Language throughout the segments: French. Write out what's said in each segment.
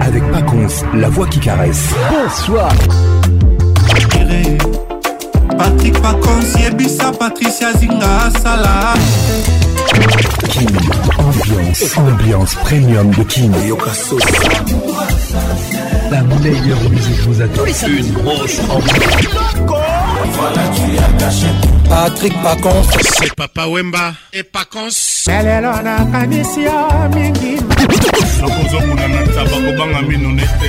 Avec Paconce, la voix qui caresse. Bonsoir. Patrick Paconce, Yebisa, Patricia Zinga, Salah. Kin, ambiance, ambiance premium de Kin. La meilleure musique vous attend. Une grosse ambiance. Voilà, tu as caché. Patrick Pacons. C'est Papa Wemba et Pacons. lelo nakanisi yo mingi nakozomona na taba kobanga mino nete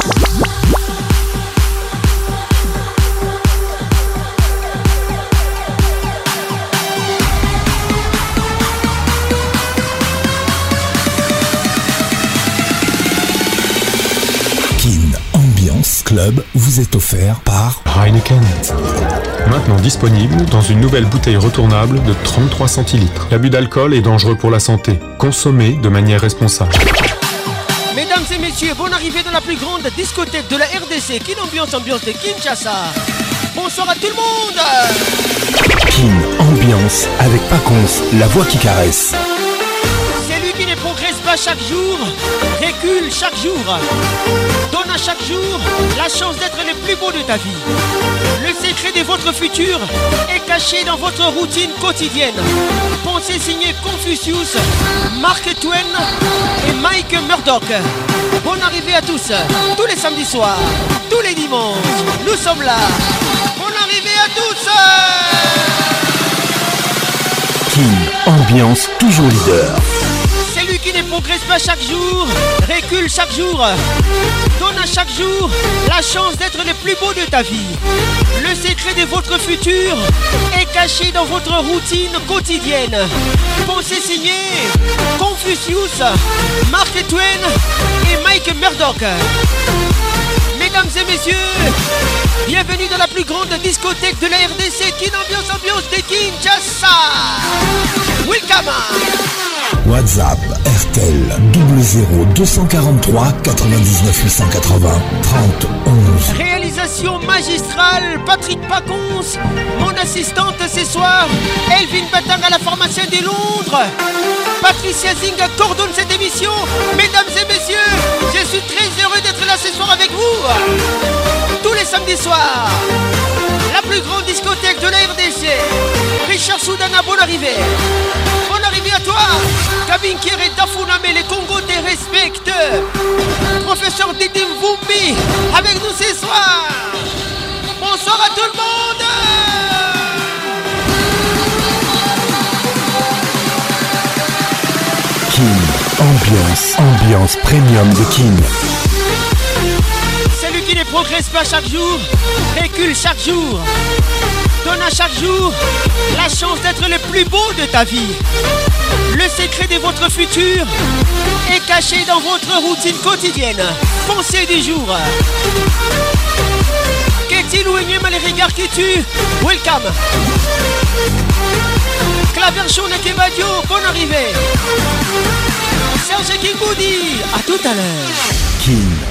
Club vous est offert par Heineken. Maintenant disponible dans une nouvelle bouteille retournable de 33 centilitres. L'abus d'alcool est dangereux pour la santé. Consommez de manière responsable. Mesdames et messieurs, bonne arrivée dans la plus grande discothèque de la RDC. Kin Ambiance, ambiance de Kinshasa. Bonsoir à tout le monde. Kin, ambiance avec Paconce, la voix qui caresse. Chaque jour, recule chaque jour. Donne à chaque jour la chance d'être le plus beau de ta vie. Le secret de votre futur est caché dans votre routine quotidienne. Pensée signée Confucius, Mark Twain et Mike Murdoch. Bonne arrivée à tous, tous les samedis soirs, tous les dimanches. Nous sommes là. Bonne arrivée à tous. Kin, ambiance toujours leader. Ne progresse pas chaque jour, recule chaque jour. Donne à chaque jour la chance d'être le plus beau de ta vie. Le secret de votre futur est caché dans votre routine quotidienne. Pensée signée Confucius, Mark Twain et Mike Murdoch. Mesdames et messieurs, bienvenue dans la plus grande discothèque de la RDC, Kin Ambiance Ambiance de Kinshasa? Welcome WhatsApp RTL 00 243 99 880 30 11. Réalisation magistrale, Patrick Pacons, mon assistante ce soir, Elvin Batang à la formation de Londres. Patricia Zinga coordonne cette émission. Mesdames et messieurs, je suis très heureux d'être là ce soir avec vous. Tous les samedis soirs, la plus grande discothèque de la RDC. Richard Soudana, bonne arrivée. Arrivée à toi. Kabin Kere Dafuname, les Congo te respectent. Professeur Didi Mvumbi, avec nous ce soir. Bonsoir à tout le monde. Kin, ambiance, ambiance premium de Kin. Ne progresse pas chaque jour, recule chaque jour. Donne à chaque jour la chance d'être le plus beau de ta vie. Le secret de votre futur est caché dans votre routine quotidienne. Pensée du jour. Qu'est-il ou énième les regards qui tuent Welcome. Claverchon et Kebadio, bonne arrivée. Serge Kingoudi, à tout à l'heure.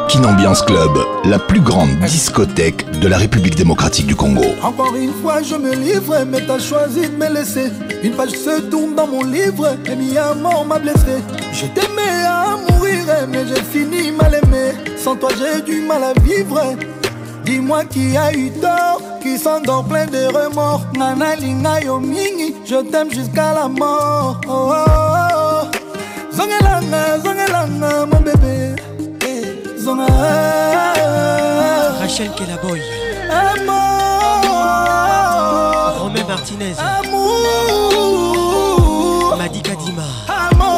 Kin Ambiance Club, la plus grande discothèque de la République démocratique du Congo. Encore une fois, je me livre, mais t'as choisi de me laisser. Une page se tourne dans mon livre, et mi amour m'a blessé. Je t'aimais à mourir, mais j'ai fini mal aimé. Sans toi, j'ai du mal à vivre. Dis-moi qui a eu tort, qui s'endort plein de remords. Nana linga yo mingi, je t'aime jusqu'à la mort. Oh, oh, oh. Zongelanga, zongelanga, mon bébé. Zonga. Rachel Kelaboy. Amour. Romain Martinez. Amour. Madi Kadima. Amour.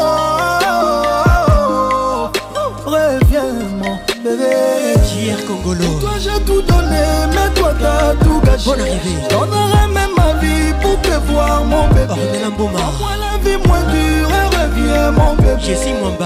Reviens, mon bébé. Congolo. Toi, j'ai tout donné, mais toi, t'as tout gâché. Bonne arrivée. Je donnerai même ma vie pour te voir, mon bébé. Ornella Mboma. Moi, la vie moins dure, reviens, mon bébé. Jessie Mwamba.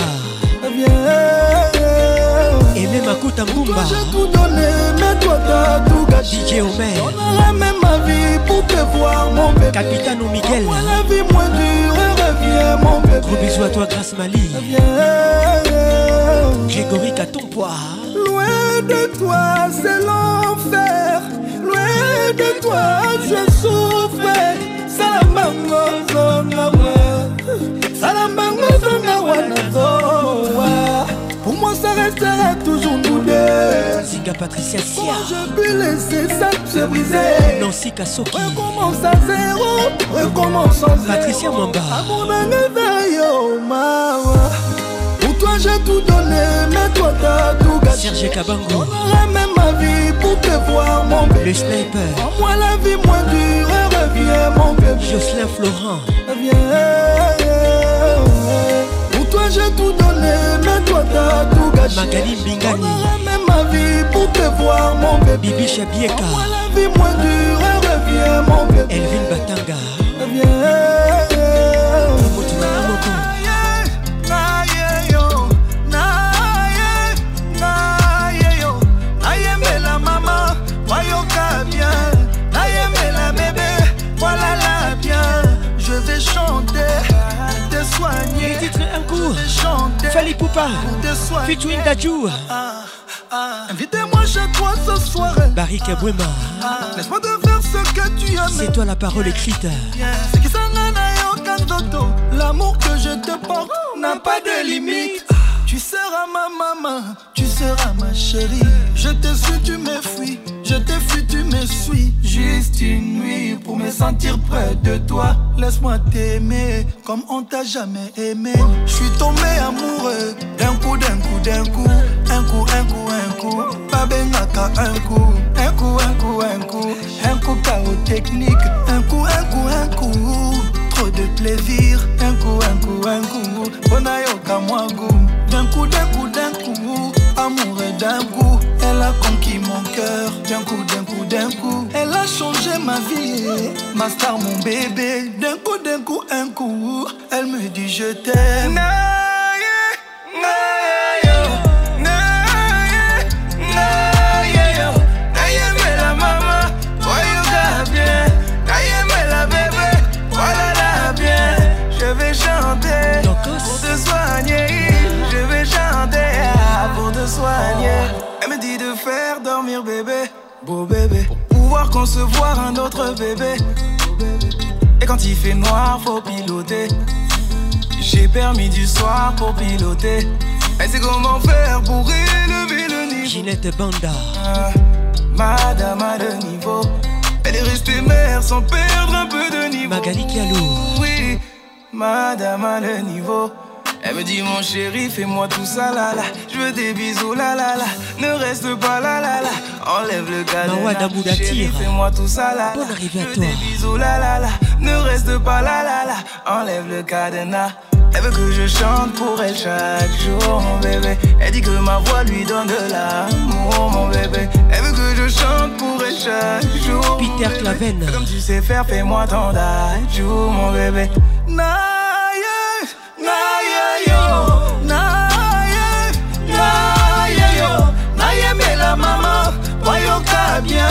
Mbumba. j'ai tout donné, mais toi, t'as tout gâché. DJ Omer. Donnerai même ma vie pour te voir, mon bébé. Capitaine Miguel. Moi, la vie moins dure, reviens, mon bébé. Gros bisous à toi, Grâce Mali. Reviens. Grégory Catompois. Loin de toi, c'est l'enfer. Loin de toi, je souffre. Salamango zongawa. Salamango zongawa. Pour moi, ça restera toujours. Zinga Patricia Sia. Comment je peux laisser ça se briser? Nancy Kasoki. Recommence à zéro, recommence à zéro. Patricia Mwamba. Amour nangazayo, mawa. Pour toi j'ai tout donné, mais toi t'as tout gâché. Serge Kabango. J'aurais même ma vie pour te voir, mon bébé. Le sniper. En moi la vie moins dure, reviens, mon bébé. Jocelyn Florent. Reviens. J'ai tout donné, mais toi t'as tout gâché. Magali Bingani. Même ma vie pour te voir, mon bébé. Bibi Chabieka. la vie moins dure, reviens, mon bébé. Elvin Batanga. Reviens. Fali Poupa. Featuring Dajou. Ah, ah. invitez-moi chez toi ce soir Barry Kabwema. Ah, laisse-moi te faire ce que tu aimes C'est toi la parole écrite. C'est qui L'amour que je te porte n'a pas de limite Tu seras ma maman, tu seras ma chérie Je te suis, tu me fuis Fuis, tu me suis Juste une nuit pour me sentir près de toi. Laisse-moi t'aimer comme on t'a jamais aimé. Je suis tombé amoureux D'un coup, d'un coup, d'un coup. Un coup, un coup, un coup. Babengaka un coup. Un coup, un coup, un coup. Un coup chaos technique Un coup, un coup, un coup. Trop de plaisir. Un coup, un coup, un coup. Bonayoka moi goût. D'un coup, d'un coup, d'un coup Amour d'un coup Elle a conquis mon cœur. D'un coup, d'un coup, d'un coup Elle a changé ma vie. Ma star, mon bébé D'un coup, d'un coup, un coup Elle me dit je t'aime Elle me dit de faire dormir bébé, beau bébé, pour pouvoir concevoir un autre bébé. Et quand il fait noir, faut piloter. J'ai permis du soir pour piloter. Elle sait comment faire pour élever le niveau. Ginette Banda. Ah, Madame a le niveau. Elle est restée mère sans perdre un peu de niveau. Magali Kialou. Oui, Madame a le niveau. Elle me dit mon chéri, fais-moi tout ça là là. Je veux des bisous là là là. Ne reste pas là là là. Enlève le cadenas. Chéri, fais-moi tout ça là. là. Bonne arrivée à Je veux des bisous là là là. Ne reste pas là là là. Enlève le cadenas. Elle veut que je chante pour elle chaque jour, mon bébé. Elle dit que ma voix lui donne de l'amour, mon bébé. Elle veut que je chante pour elle chaque jour. Peter. Claven. Comme tu sais faire, fais-moi ton jour, mon bébé. Naïe, bien.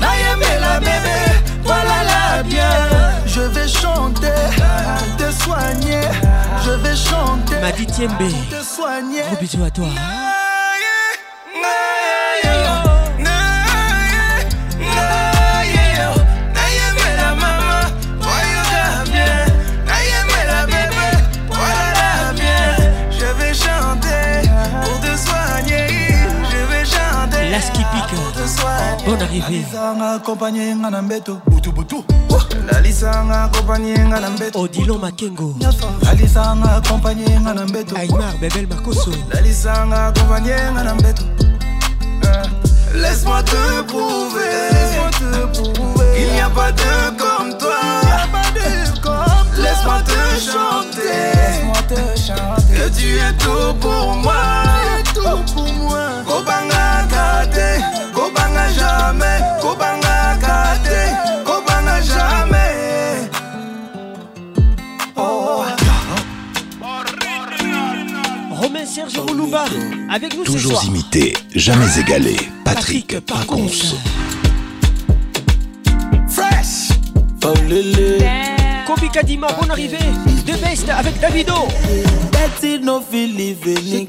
La bébé, voilà la bien. Je vais chanter, te soigner. Je vais chanter, Madi Tiembe. te soigner. Gros bisous à toi. Bonne arrivée. Oh. Odilo Makengo. Aymar Bebel Makoso. Eh, laisse-moi te prouver, laisse-moi te prouver. Il n'y a pas de comme toi, Laisse-moi te chanter. Que tu es tout pour moi. Tu es tout pour moi. Kobanga kate Kobanga jamais Kobanga kate jamais Oh. Romain Serge Roulouba avec nous Toujours ce soir. imité, jamais égalé. Patrick, Patrick Fresh. Kobi Kadima, bonne arrivée. The Best avec Davido. That's it, no feel living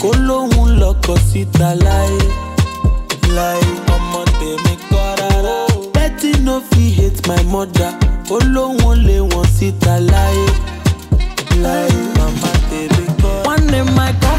Kolo un loco si talai. Lai, ọmọ tèmi kọ́ra. Betty no fit hate my mother. Olóhùn lé wọn síta láyé. Láyé, màmá tèmi kọ́ra. One name my God.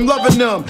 I'm loving them.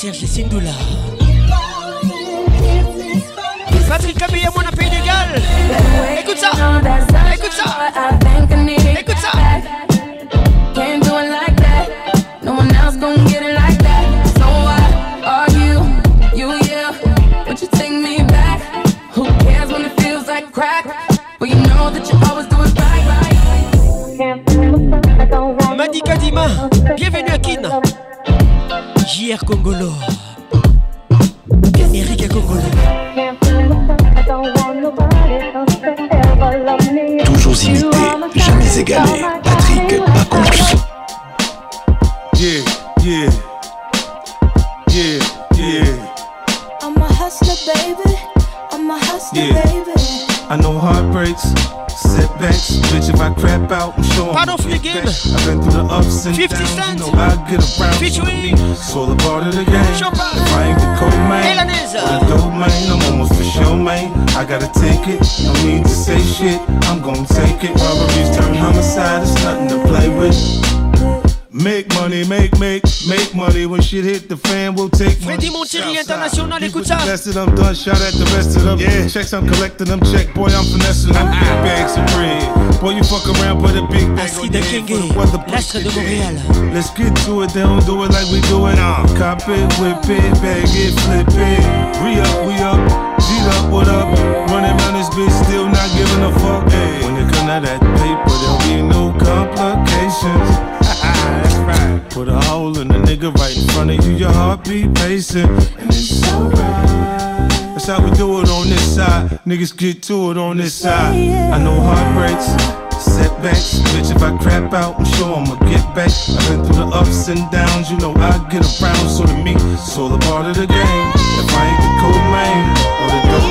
Serge Sindoula. Of them done, shout at the rest of them. Yeah, checks I'm collecting them, check, boy, I'm finessing them. Big bags of bread. Boy, you fuck around, put a big bag on your head for the weather. L'astre de Montréal. Let's get to it, they don't do it like we do it. Uh, cop it, whip it, bag it, flip it. Re up, we up, G'd up, what up? Running around this bitch, still not giving a fuck. Hey, when it come to that paper, there'll be no complications. Put a hole in the nigga right in front of you, your heartbeat pacing. And it's alright. That's how we do it on this side. Niggas get to it on this side. I know heartbreaks, setbacks. Bitch, if I crap out, I'm sure I'ma get back. I've been through the ups and downs, you know I get around. So to me, it's all a part of the game. If I ain't the man or the dope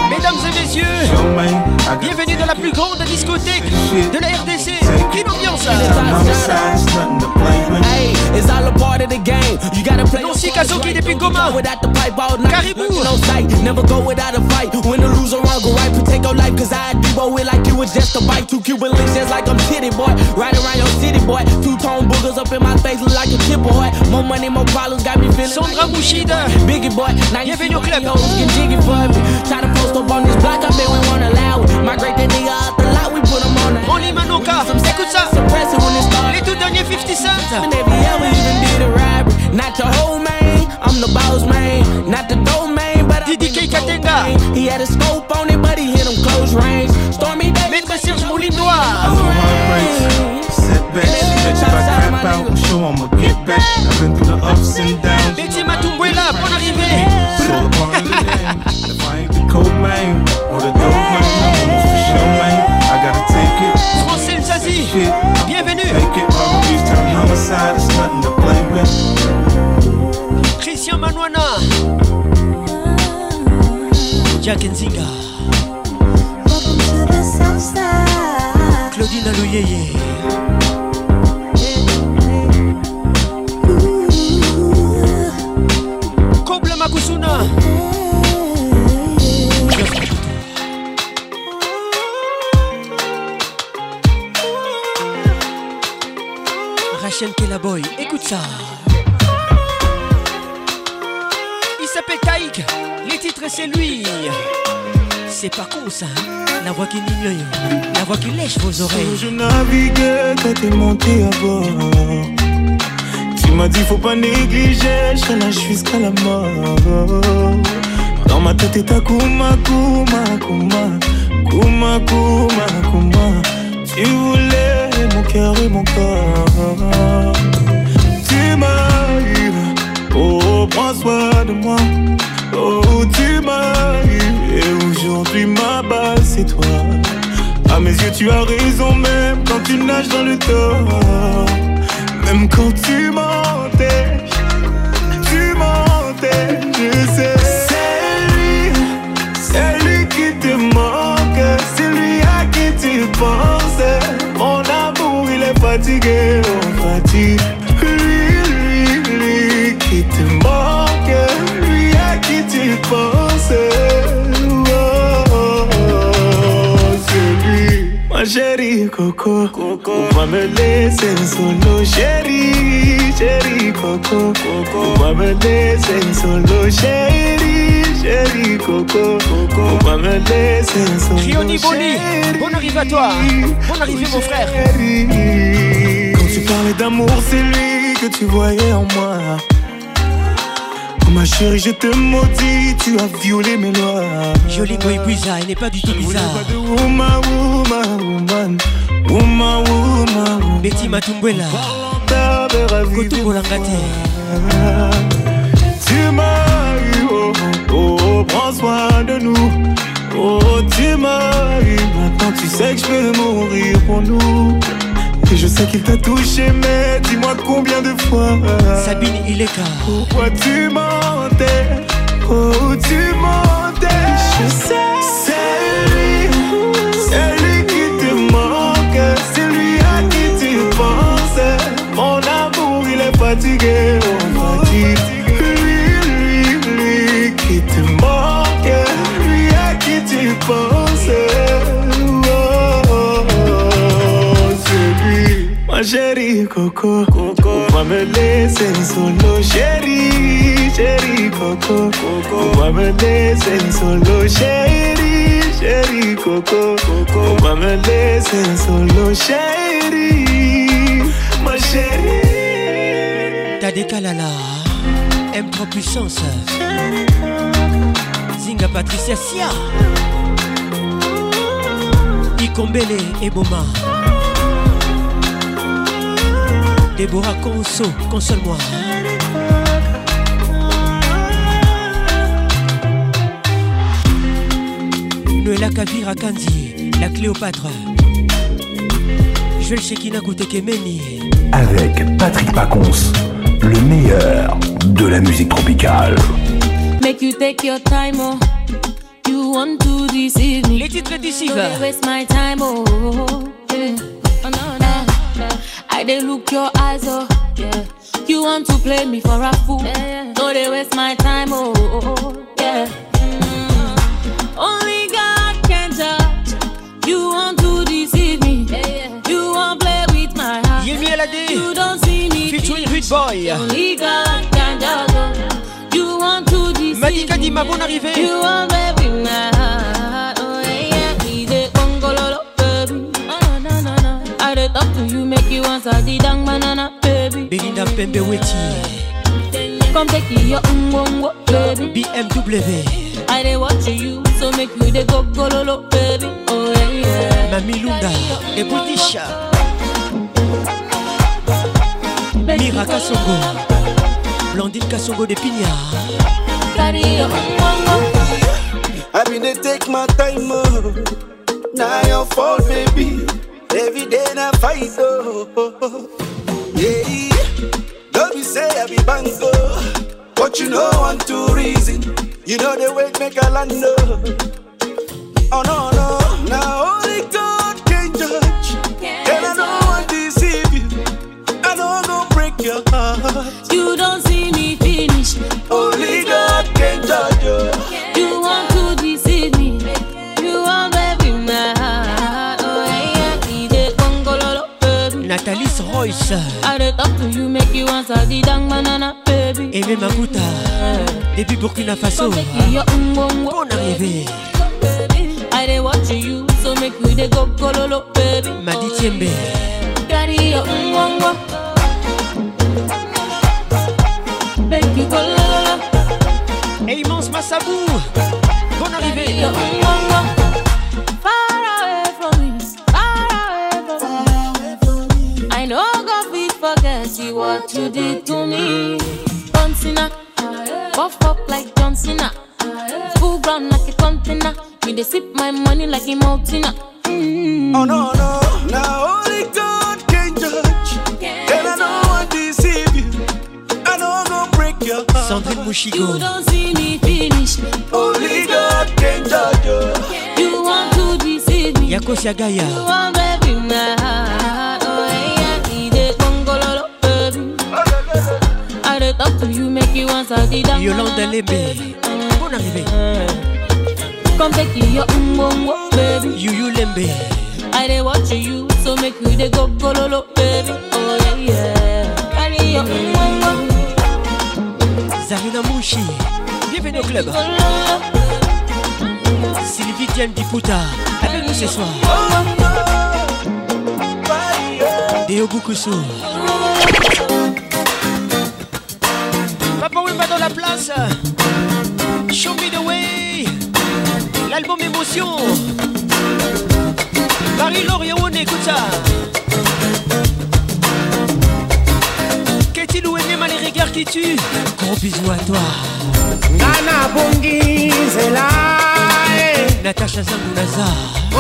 messieurs, show man, I got bienvenue dans la plus grande discothèque de la RDC. Quelle ambiance homicide, it's nothing to play with. Hey, it's all a part of the game. You gotta play Nancy Kazoki depuis Goma. without the pipe all night. Caribou. No sight, never go without a fight. Win or lose or wrong, go right, protect your life. Cause I do it like you was just a bite. Two Cuban links just like I'm titty boy. Right around your city boy. Two tone boogers up in my face, look like a chip boy. More money, more problems, got me feeling. Sandra Mouchide. Biggie boy, now you Bienvenue au club. hoes get jiggy for me. Try to post up on this block, I bet we won't allow it. Migrate that nigga out the lot, we put him on the Only Manoka, écoute ça. Suppressor when it started. Les tout derniers 50 Cent. And if he ever even did a robbery, not the whole man, I'm the boss man, not the dope man, but I DDK Katenga. He had a scope on it, but he hit him close range. Stormy Day. Maître Serge I Moulinois. know heartbreaks, setbacks. Bitch, if I crap out, I'm sure I'ma get back. I've been through the ups and downs. Betty Matumbuela, bonne arrivée. It's all a part of the game. If I ain't cold man or the dope man, I'm almost for sure, man. I gotta take it. Francine Zazie, Shit, bienvenue. take it. Robberies turn homicide. It's nothing to play with. Christian Manouana. Jack Nzinga. Claudine Écoute ça. Il s'appelle Kaïk, les titres c'est lui. C'est pas con ça, hein. la voix qui mignonne, la voix qui lèche vos oreilles. Je naviguais quand t'es monté à bord. Tu m'as dit faut pas négliger, je jusqu'à la mort. Dans ma tête est à Kuma, Kuma, Kuma, Kuma, Kuma, Kuma. Tu voulais mon cœur et mon corps. Tu m'arrives, oh prends soin de moi. Oh tu m'arrives, et aujourd'hui ma base c'est toi. À mes yeux, tu as raison, même quand tu nages dans le tort. Même quand tu mentais, tu mentais, je sais. C'est lui, c'est lui qui te manque, c'est lui à qui tu penses. Fatigué, on fatigue. Lui, lui, lui qui te manque, lui à qui tu penses. Oh, oh, oh, c'est lui. Ma chérie Coco, Coco, va me laisser solo, chérie, chérie Coco, Coco, va me laisser solo, chérie, chérie Coco, Coco, va me laisser. Rioni Boni, bonne arrivée à toi, bonne arrivée mon frère. Quand tu parlais d'amour, c'est lui que tu voyais en moi. Oh, ma chérie, je te maudis, tu as violé mes lois. Jolie boy bizarre, il n'est pas du tout bizarre. Pas de woman, woman, woman, woman, woman. Betty Matumbwela, Koto Bolangate. Tu m'as oh, oh, prends soin de nous. Oh, tu m'as eu, maintenant tu sais que je peux mourir pour nous. Et je sais qu'il t'a touché, mais dis-moi combien de fois. Sabine Ileka. Pourquoi tu mentais? Oh, tu mentais? Je sais. C'est lui, c'est lui qui te manque. C'est lui à qui tu penses. Mon amour, il est fatigué. Coco, Coco, va me laisser solo, chérie, chérie Coco, Coco, va me laisser solo, chérie, chérie Coco, Coco, va me solo, chérie, ma chérie. T'as des Kalala, M3 puissance. Zinga Patricia Sia. Ikombele et Boma. Déborah Conso, console-moi. Noëlla Kavira Kandi, la Cléopâtre. Joël Shekina Koutekemeni. Avec Patrick Pacons, le meilleur de la musique tropicale. Make you take your time, oh. You want to deceive me. Les titres décisifs. Don't waste my time, oh. Yeah. Oh, no, no. I dey look your eyes, oh. Yeah. You want to play me for a fool. Don't they waste my time, oh. Yeah. Mm. Only God can judge. You want to deceive me. Yeah. You want play with my heart. Yemi Alade. You don't see me. Featuring Rude Boy. Only God can judge. oh. You want to deceive Madika me. Dima, bonne arrivée. You want play with my heart. I talk to you, make you answer the dang banana, baby. Belinda Pembe Weti. Come take your ungongo, baby. BMW. I dey watch you, so make you dey go gololo, baby. Oh yeah, yeah. Mami Lunda. Les British. Mira Kasongo. Blandine Kasongo de Pignard. Carry your. I been dey take my time, oh. Now your fault, baby. Every day na fight, oh. oh, oh, oh. Yeah, don't be say I be bango, but you know one two reason. You know the way make a land, oh. Oh no no, now only God can judge, and I don't want to deceive you. I don't go break your heart. You don't see me finish. Only God can judge you. Royce. I dey talk to you, make you answer the dang banana, baby. Aimé Makuta. Depuis Burkina Faso. Bonne arrivée. I dey watch you, so make you dey go gololo, baby. Madi Tiembe. Carry your ungongo. Make you go gololo. Aimance Massabou. Bonne arrivée. Your ungongo. What you did to me. John Cena, ah, buff up like John Cena. Ah. Full ground like a container. Me dey sip my money like a mountain. Ah. Mm. Oh no no, now only God can judge, and I don't want to deceive you. I don't go break your heart. Something Sandrine You don't see me finish. Only God can judge you. You want to deceive me. Yako Siagaya. You want baby my heart. I talk to you, make you answer the dang Yolande Lembe. Bonne arrivée. Come take your umbongo, baby. Yuyu Lembe. I dey watch you, so make you dey go gololo, baby. Oh yeah yeah. Carry your Zarina Mouchi, bienvenue au club. Sylvie Diane Diputa, avec nous ce soir. Deo Bukusu. Papa Wimba dans la place. Show me the way. L'album Émotion. Marie-Laure on écoute ça. Qu'est-il ou aimé les regards qui tuent Gros bisous à toi. Nana Bungi Zela. Natacha Zangunaza.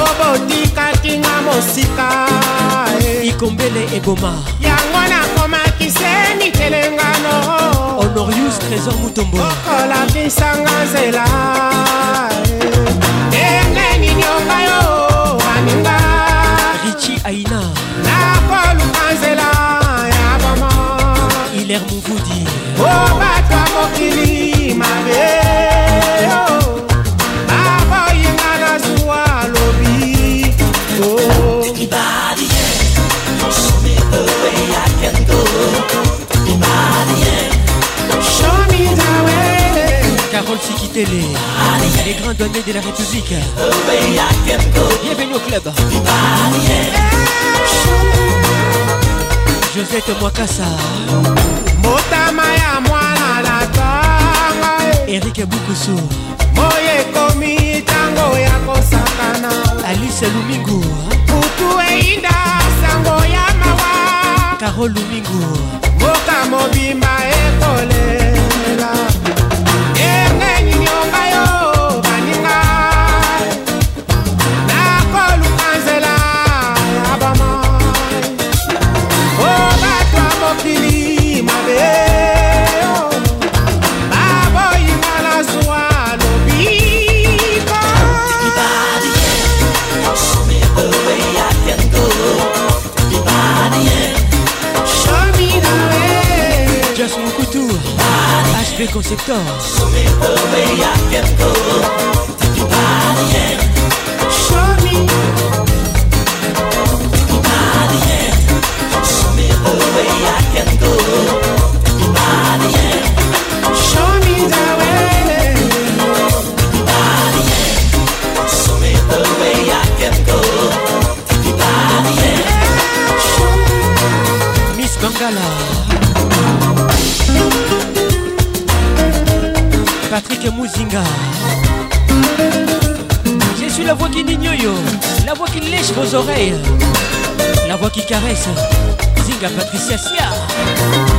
obotikaki nga mosika ikombele eboma yango nakomaki se mitelengano honorius trésor mutombo. Okolakisanga nzela ndenge nini ongayo baninga richi aina. Nakoluka nzela ya bama iler muvudi. O bato ya mokili mabe Sikitele, les grands douaniers de la République. The way I can go. Bienvenue au club. Anybody, yeah. Josette Mwakasa. motama ya mwana na tanga Eric Bukusu. moyo ekomi ntango ya kosakana Alice Lumingu. kutu eyinda sango ya mawa Carole Lumingu. mboka mobimba ekolela enyinyoka yo Bébé concepteur. Miss Bangala. Patrick Mouzinga. Je suis la voix qui n'ignore, la voix qui lèche vos oreilles, la voix qui caresse. Zinga Patricia Sia.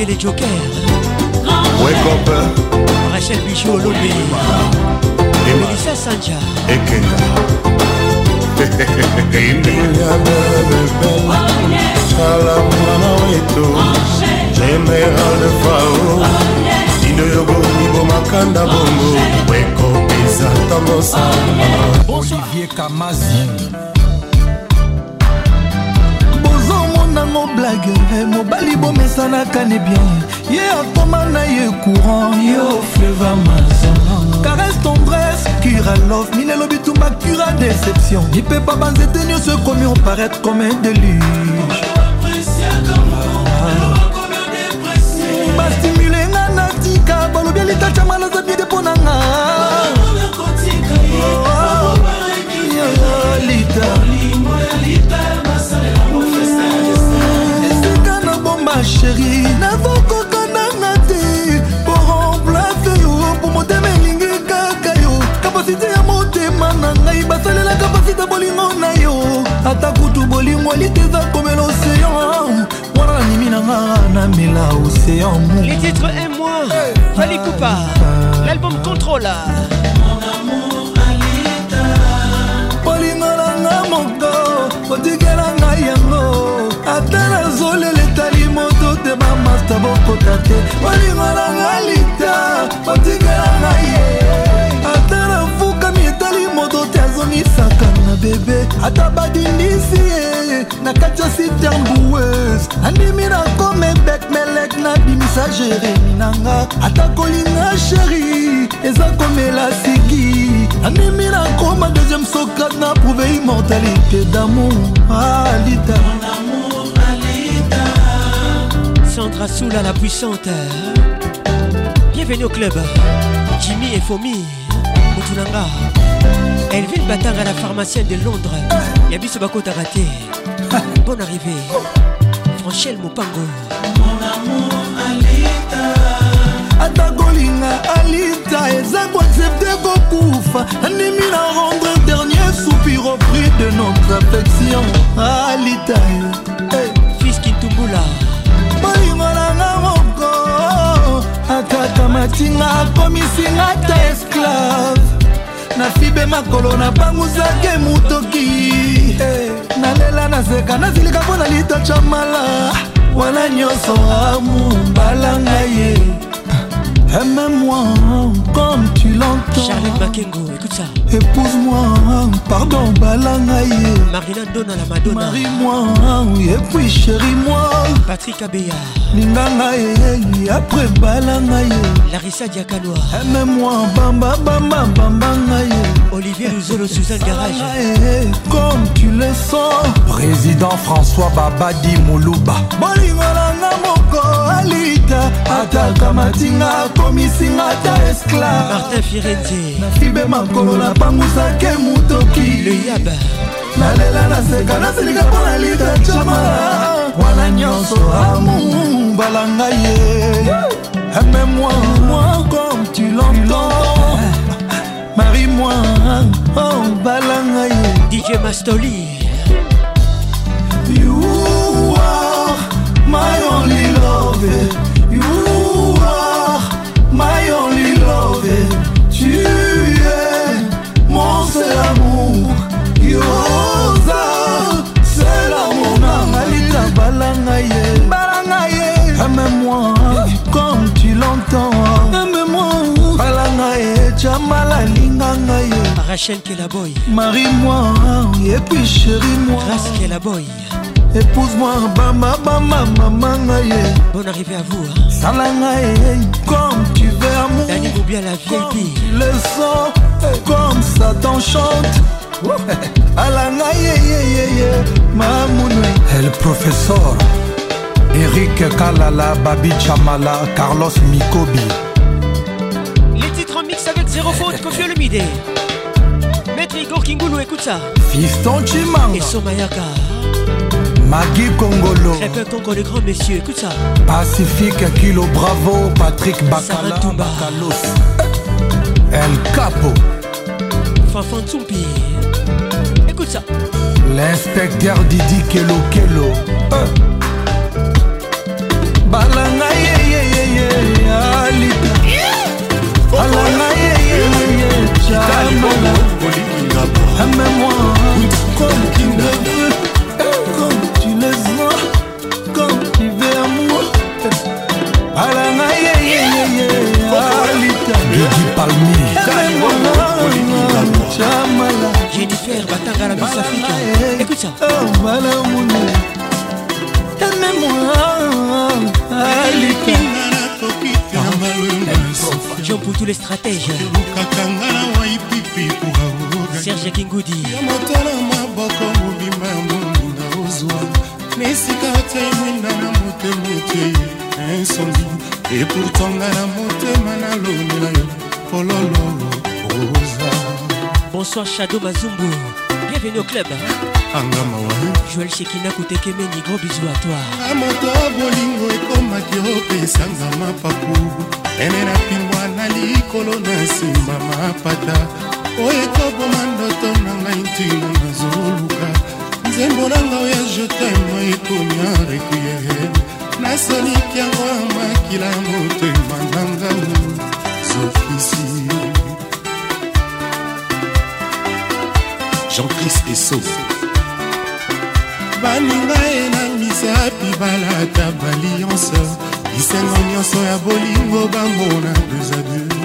et les jokers. Wake up. Rachel Bichot Lobé. Melissa Sanja. sala mwana weto general fao dino yogo libomakanda bongo wekopeza ta mosala olivier kamazi bozomonango blage mobali bomesanaka ne bien. Ye akoma na ye courant. Yo fleva mazanga caresse tendresse cura love minelo bitumba cura déception. Mipepa banzete nyonso ekomi oparaître comme un déluge. Bastimule nga natika balobi alitacama naza biede mpo na nga sheri nazokoka nanga te po remplace yo po motema elingi kaka yo. Kapasite ya motema na ngai basalela kapasite bolingo na yo. Ata kutu bolingo lite eza komela osean wana nanimi na nga namela osean mu Les titres aime-moi, Fali Poupa, l'album Contrôle. Bamasta bokota te. Bolingo nanga lita otikela ngai ye. Ata nafukami etali moto te azongisaka na bebe. Ata badindisi ye na kati ya sitemboueuse andimi nakome bek melek nabimisa jeremi nanga ata kolinga sheri eza komela siki andimi nakoma deuxième socrate na prouve immortalité d'amour. Alita Sandra Soula la puissante. Bienvenue au club. Jimmy et Fomi. Mutunanga. Elvin Batanga, la pharmacienne de Londres. Yabiso Bakota Raté. Bonne arrivée. Franchel Mopango. ata kolinga alita eza koaccepte kokufa andimi na rendre dernier soupir au prix de notre affection alita fils kintumbula akata matinga akomisinga ta esclave. Nafibe makolo nabanguzake motoki hey, eh, nalela nazeka nazilika mpo na litocha mala. Wana nyonso amu mbala ngai ye. Ah, aime moi comme tu l'entends. Charlotte Makengo, écoute ça. Épouse-moi, pardon, balangaye. Marina Donna la Madonna. Marie-moi, et puis chéris-moi. Patrick Abeya. Ningangaye, après balangaye. Larissa Diakanoa. Aime-moi, bamba, bamba, bambangaye. Olivier Luzolo, Suzanne Garage. Comme tu le sens. Président François Babadi Moulouba. bolingo alita ataka matinga akomisinga ata esclave. Martin firenze. Nafibe makolo napangusake mutoki le yab nalela naseka nasilika mpo na lita camala wana nyonso amu balanga ye. Aime-moi moi comme tu l'entends. Marie-moi oh balanga ye. Dj mastoli. You are my only love. tambala linga ngai rachel kelaboy marie moi epuis chéri moi. Grace kelaboy épouse moi bamba bamba mama ngai bon arrivé à vous hein? sala ngai comme tu veux amour. Dani bien la vieille le son comme ça t'enchante. Alanga yeyeyeye mamunwe el professeur eric kalala babi chamala carlos mikobi. Olomide. Maître Igor Kingoulou, écoute ça. Fiston Chimanga. Et Somayaka. Magui Kongolo. Très peu les grands messieurs, écoute ça. Pacifique Kilo Bravo, Patrick Bakala, Bakalos. El Capo. Fanfan Tsumpi. Écoute ça. L'inspecteur Didi Kelo Kelo. Euh. Balanga, yeah, yeah, yeah, yeah. Alita. Alanga, yeah, yeah, yeah. Chamala. Aime-moi comme tu le veux, comme tu le sens, comme tu veux amour. Alanga, yeah, yeah, yeah, yeah. Alita. Didi Palma. Jennifer Batanga la Miss Africa Écoute ça Jean pour tous les stratèges Serge Kingoudi motala maboko mobimba ya moninga ozwa. Na esika otai mwinda na motema otie insombi epourtanga na motema nalonela yo pololo oza. Bonsoir Shadow Mazumbu. Bienvenue au club angamawa Joël Shekina Koutekemeni Gros bisous à toi. Moto bolingo ekomaki opesanga mapapu. Ene na pingwa na likolo na nsima mapata oyo ekoboma ndoto na ngai ntina nazoluka. Nzembo na ngao ya jetema ekomi arequiere nasoliki yango ya makila motema na ngangu zofisi jean-chris eso baninga ye na misapi balata balianse lisengo nyonso ya bolingo bamona deux a deux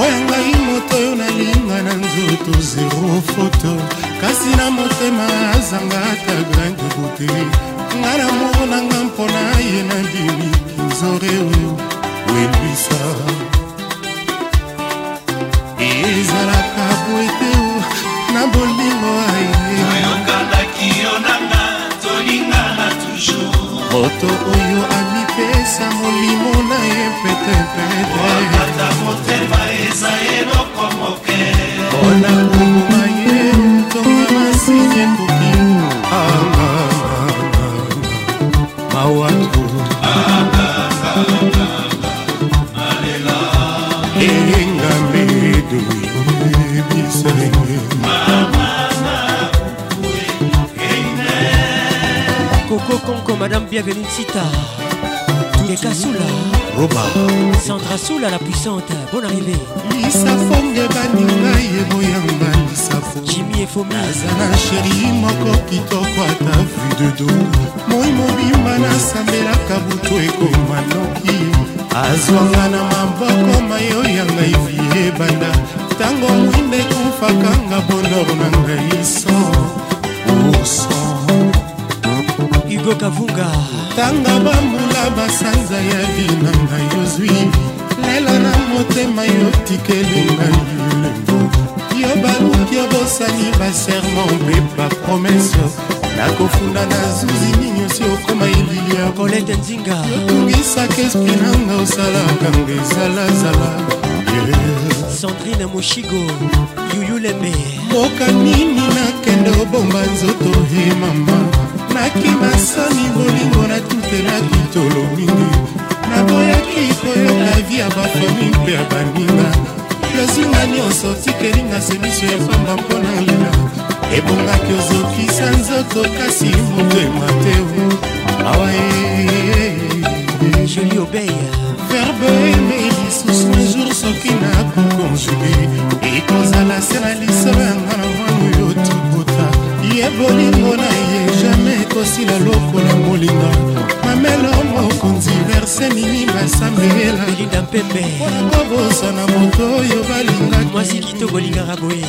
oya ngai moto oyo nalinga na nzoto zero foto kasi na motema azanga ata grain de beauté nga na moko na nga mpona ye na bimi kinzore oyo welwisa ezalaka boete na bolingo aye moto oyo amipesa molimo na ye petepete mpona ngumuma Madame Bienvenue Sita Keka Soula. Roba. Sandra Soula la puissante. Bonne arrivée. Lisafonge baninga ye boyamba lisafo Jimmy Efomi aza na sheri moko kitoko ata vu de do moi mobimba nasambelaka butu ekoma noki azwanga na maboko mayo ya ngai vi ebanda ntango mwinde ekufakanga bonor na ngai son oson Hugo Kavunga. Tanga bambula basanza ya vi na ngai ozwi lelo na motema yo tikeli ngai elengo yo baluki obosani baserment mpe bapromese nakofunda na zuzi ninyosi okoma elili ya Colette Nzinga. Yotungisaka espri nanga osalaka nga ezalazala Sandrine Moshigo Yuyu Lembe. Mboka nini nakende obomba nzoto he mama nakima soni bolingo natutelaki tolo mingi. Naboyaki koyoka vi ya bafami mpe ya baninga. Lozinga nyonso tikelinga semiso ya pamba mpona lela ebongaki ozokisa nzoto kasi motema te. Awa Jolie Obey verbe eme lisusu jour soki nakokonjuge ekozala se na liso yanga na mwana oyo tokota ye bolingo na ye ekosila lokola molinga mamelo mokonzi verse nini basambela. Belinda Mpembe mpona kobosana moto oyo balingaki. Mwasi kitoko bolingaka boye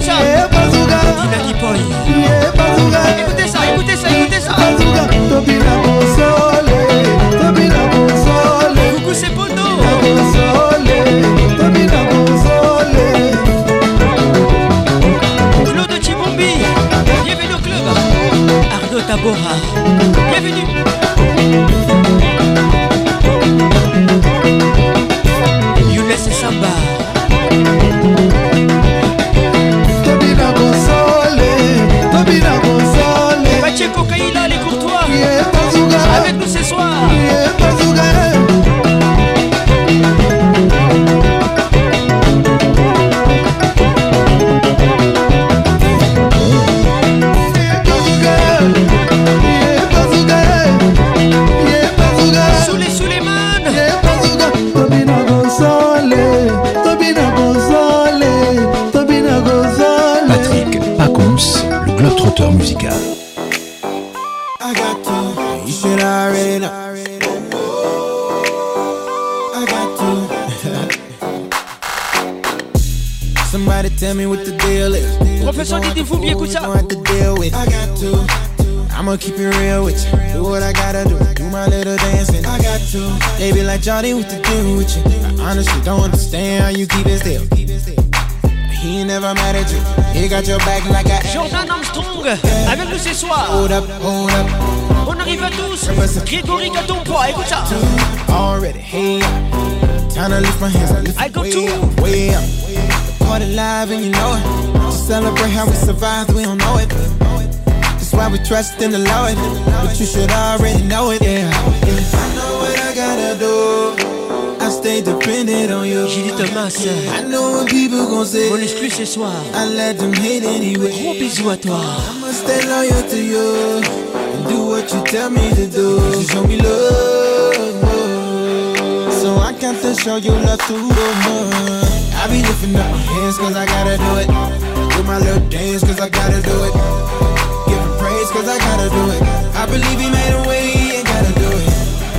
écoute ça Bazouga Dina Kipoy Bazouga Écoutez ça, écoutez ça, écoutez ça. Bazouga tobina kosole tobina kosole Coucou c'est Bono kosole tobina kosole Claude Chibombi Bienvenue au club. Arnaud Tabora got your back like a Jordan Armstrong avec nous ce soir. Hold up, hold up. On arrive à tous. Grégory Gatompois, écoute ça. Already, hey, time to lift my hands. I, lift I go to. way up. The party live and you know it. To celebrate how we survived, we don't know it. That's why we trust in the Lord. But you should already know it, yeah. Stay dependent on you. Julie Thomas. I know what people gon' say. Mon exclu ce soir. I let them hate anyway. Gros bisous à toi. I'ma stay loyal to you and do what you tell me to do. You show me love, so I got to show you love through the mud. I be lifting up my hands cause I gotta do it. Do my little dance cause I gotta do it. Giving praise cause I gotta do it. I believe he made a way, ain't gotta do it.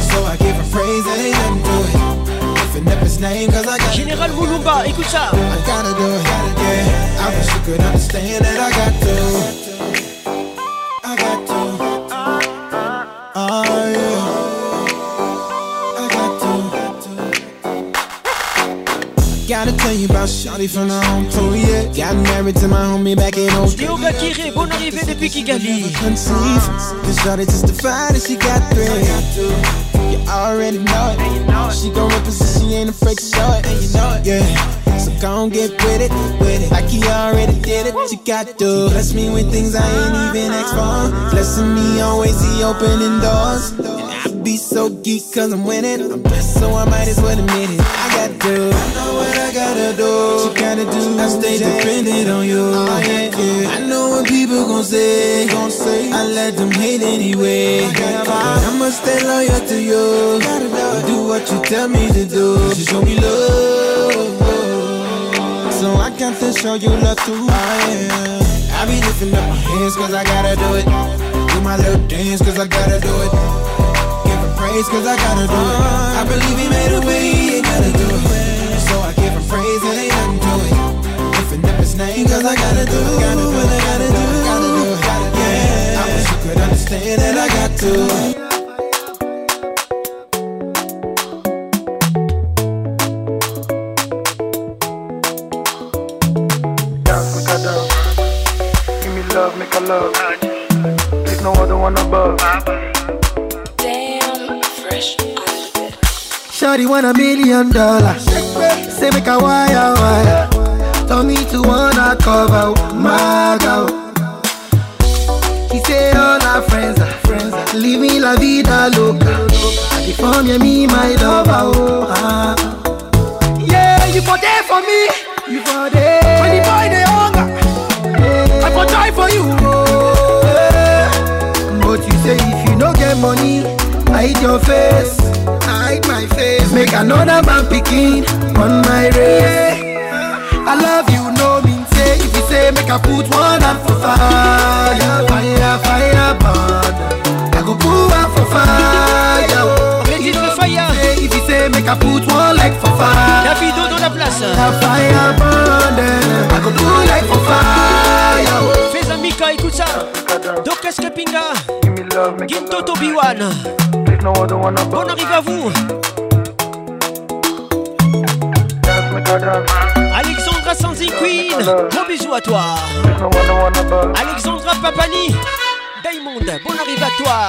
So I give him praise and ain't nothing to it. His name cause I gotta Général Moulumba, écoute ça. I gotta do it, yeah. I wish you could understand that I got to. I got to. Oh yeah. I got to. I gotta tell you about Shawty from the home crew, yeah. Got married to my homie back in 02. Théo Bakiré, bonne arrivée depuis Kigali. Cause Shawty testified that she got three. You already know it. She gon' represent, afraid to show. And you know it, yeah. So gon' get with it, with it. Like he already did it. She got to bless me with things I ain't even asked for. Blessing me always, he opening doors. And I be so geek cause I'm winning. I'm blessed, so I might as well admit it. I got to. I know what I gotta do. What you gotta do. I stay dependent on you. Oh, yeah, yeah. I people gon' say. Gon' say. I let them hate anyway. I'ma stay loyal to you. Do what you tell me to do. Just show me love. So I got to show you love too. Oh, yeah. I be lifting up my hands cause I gotta do it. Do my little dance cause I gotta do it. Give him praise cause I gotta do it. Uh-huh. I believe he made a way, he gotta do it. So I give him praise and ain't nothing to it. Lifting up his name cause I gotta do it. Gotta do it, I gotta do it, you could understand that I got to. Make a. Give me love, make a love. There's no other one above. Damn, fresh Shawty want a million dollars. Say make a wire wire. Tell me to wanna cover my girl. La vida loca. I dey form you me my lover. Oh, ah. Yeah, you for there for me. You for there. When the boy dey hunger, I for try for you. Oh, yeah. But you say if you no get money, hide your face. Hide my face. Make another man picking on my race. I love you, no mean say. If you say make I put one up for fire, fire, fire, burn. One for fire. Petit de Faya. Say, If you say make I put one leg for fire. Davido dans la place. A fire burn, then I go put leg for fire. Fais Mika, écoute ça. Docas Kepinga. Ginto Tobiwan. Bonne arrivée à vous. Alexandra Sanzi Queen. Gros bisous à toi. Alexandra Papani. Diamond, bonne arrivée à toi.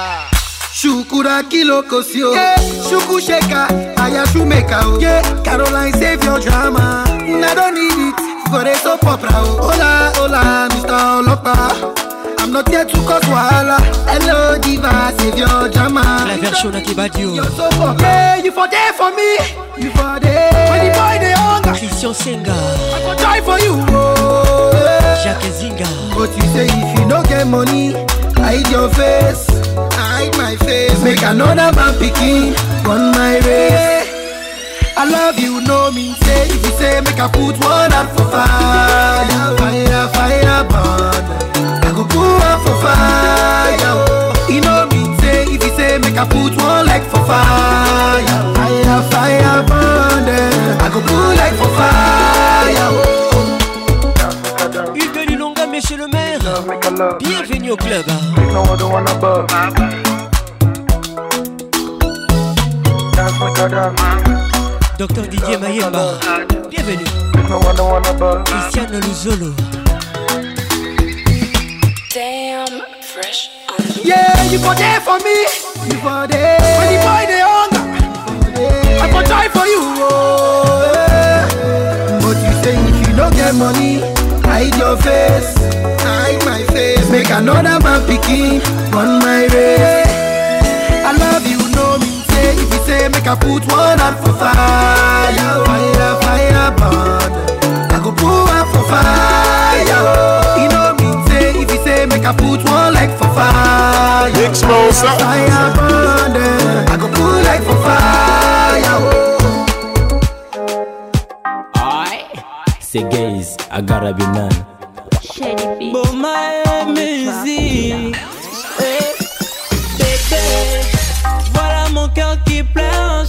Shukura kilokosio yeah. Shuku sheka, aya shumeka oh. yeah. Caroline save your drama I don't need it for a soap opera. Hola, hola, Mr. Olopa I'm not here to cause wahala Hello diva, save your drama La version Kibadio. You're so yeah, you for there for me You for there When the boy dey hunger Christian Senga. I go die for you oh, yeah. Jacques Zinga. But you say if you no get money, Hide your face, hide my face. Make another man picking on my race. I love you, no mean say. If you say, make I put one up for fire, fire, fire burn. I go put one for fire. You know mean say. If you say, make I put one like for fire, fire, fire burn. I go put like for fire. Bienvenue au club. No other one above. Dance like a dance. Docteur Didier Mayemba, bienvenue. No other one above. Christiane Luzolo. Damn, fresh. Yeah, you for there for me. You for there. When the boy they hunger, I for die for you. Oh, yeah. But you say if you don't get money, hide your face. Hide my face. Make another man picking on my race. I love you, no me say. If you say make I put one hand for fire, fire, fire, burn. I go put one for fire. You know me say if you say make I put one leg for fire. Explosive. Fire burn. Eh. I go put leg for fire. Oh. C'est gays, I gotta be none. Bon, ma musique. Eh, bébé, voilà mon cœur qui pleure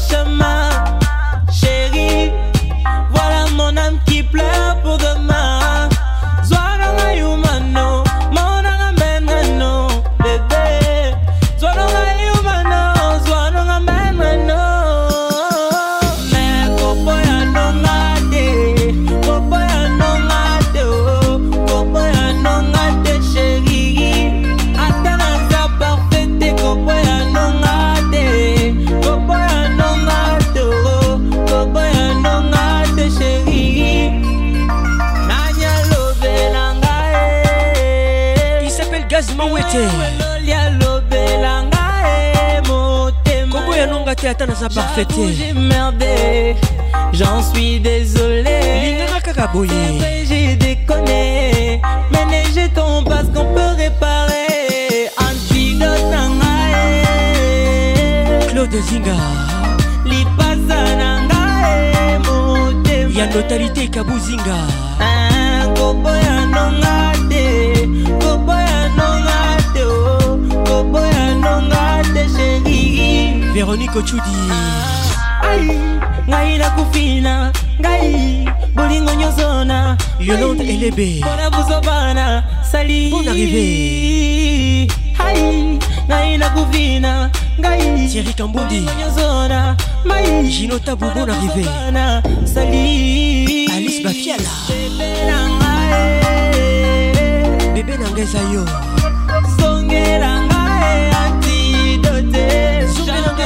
nonga te ata naza parfait te. J'ai merdé, j'en suis désolé. J'ai déconné, mais neige tombe parce qu'on peut réparer. Antidote na ngai. Claude Zinga. Lipasa na ngai, motema. Ya notalité Kabu Zinga. Ah, kopo ya nonga te, kopo ya nonga te, oh. Kopo ya nonga te, chérie. Véronique Ochudi. Ai, ngai nakufina ngai bolingo nyonso na Yolande Elebe. mpona bozobana sali Bonne arrivée. ai ngai nakufina ngai Thierry Kambundi. bolingo nyonso na mai Gino Tabou, arrivée. bozobana sali Alice Bafiala. Bébé Nangeza yo.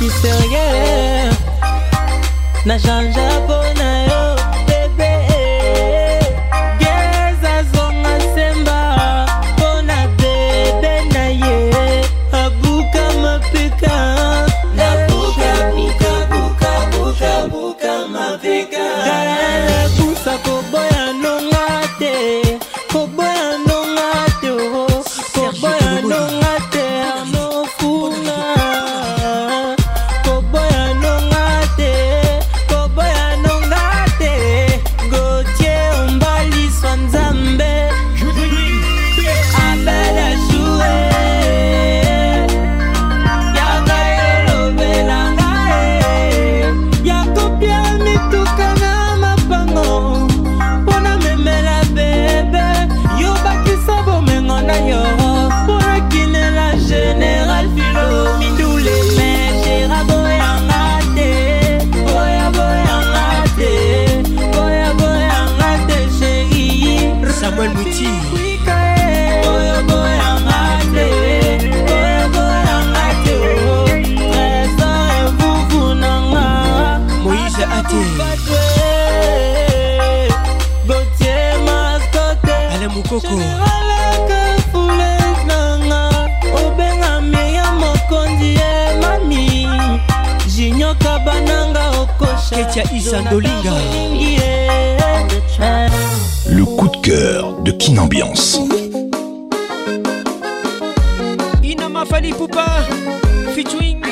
biserge nachanja mpona yo bebe geza zonga semba mpona bebe na ye. Abuka mapeka. Nabukabukabukabukabuka mapeka. Kala nakusa koboya Le coup de cœur de Kin Ambiance. Fali Poupa featuring.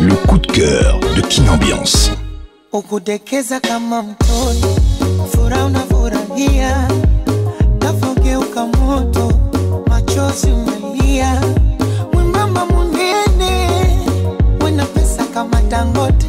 Le coup de cœur de Kin Ambiance. ukudekeza kama mtoto, furaha unafurahia, nafogeuka moto, machozi umelia, mwembamba munene, wena pesa kama Dangote,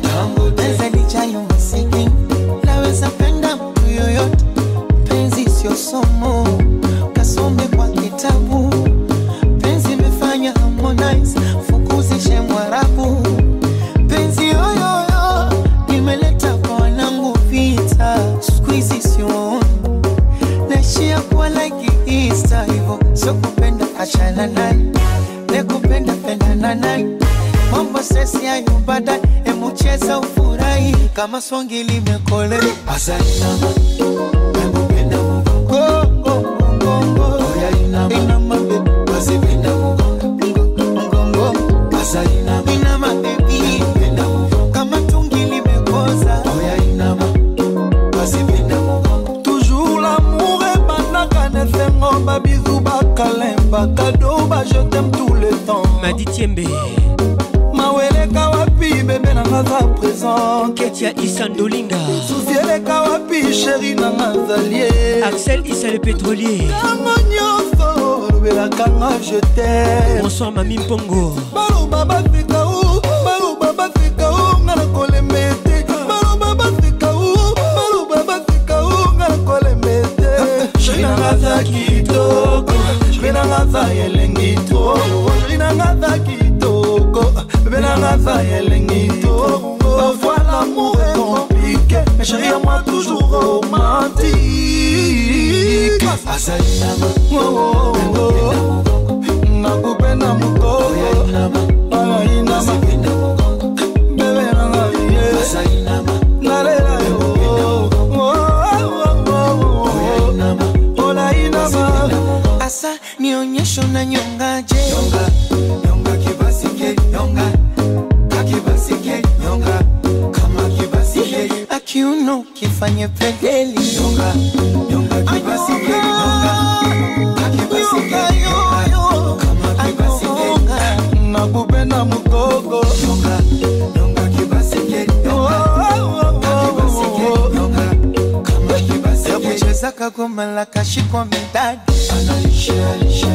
achana naye, nekupenda pendana naye, mambo sesi ya nyumbada, emucheza ufurahi. Kama songi limekole Axel Issa le pétrolier. Bonsoir Mamie Mpongo. anaishi kwa mtaji anaishi, anaishi,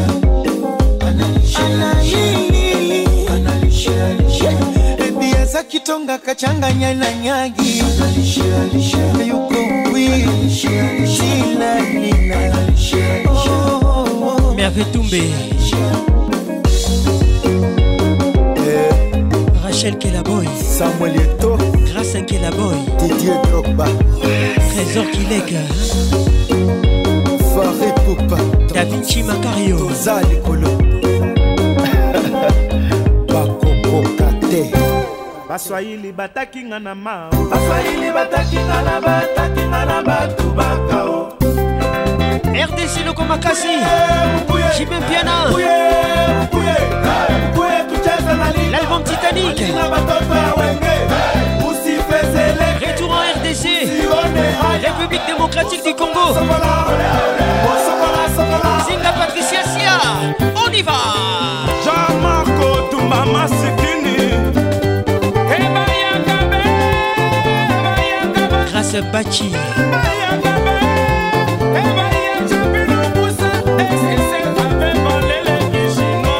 anaishi, anaishi, anaishi, anaishi. Za kitonga kachanganya na nyagi. Yuko wishina nina mervetumbe Rachel Kelaboy Samuel Eto Grâce Kelaboy Didier Drogba. Trésor Kilega da vinci makario toza likolo. Bakokoka te. Baswahili bataki nga na ma. Baswahili bataki nga na bataki nga na bato bakao rdc loko makasi. Jimen piana l'album titanique retour république démocratique du congo. Zinga patricia sia. On y va. Jean-marco tumba masikini grâce bachi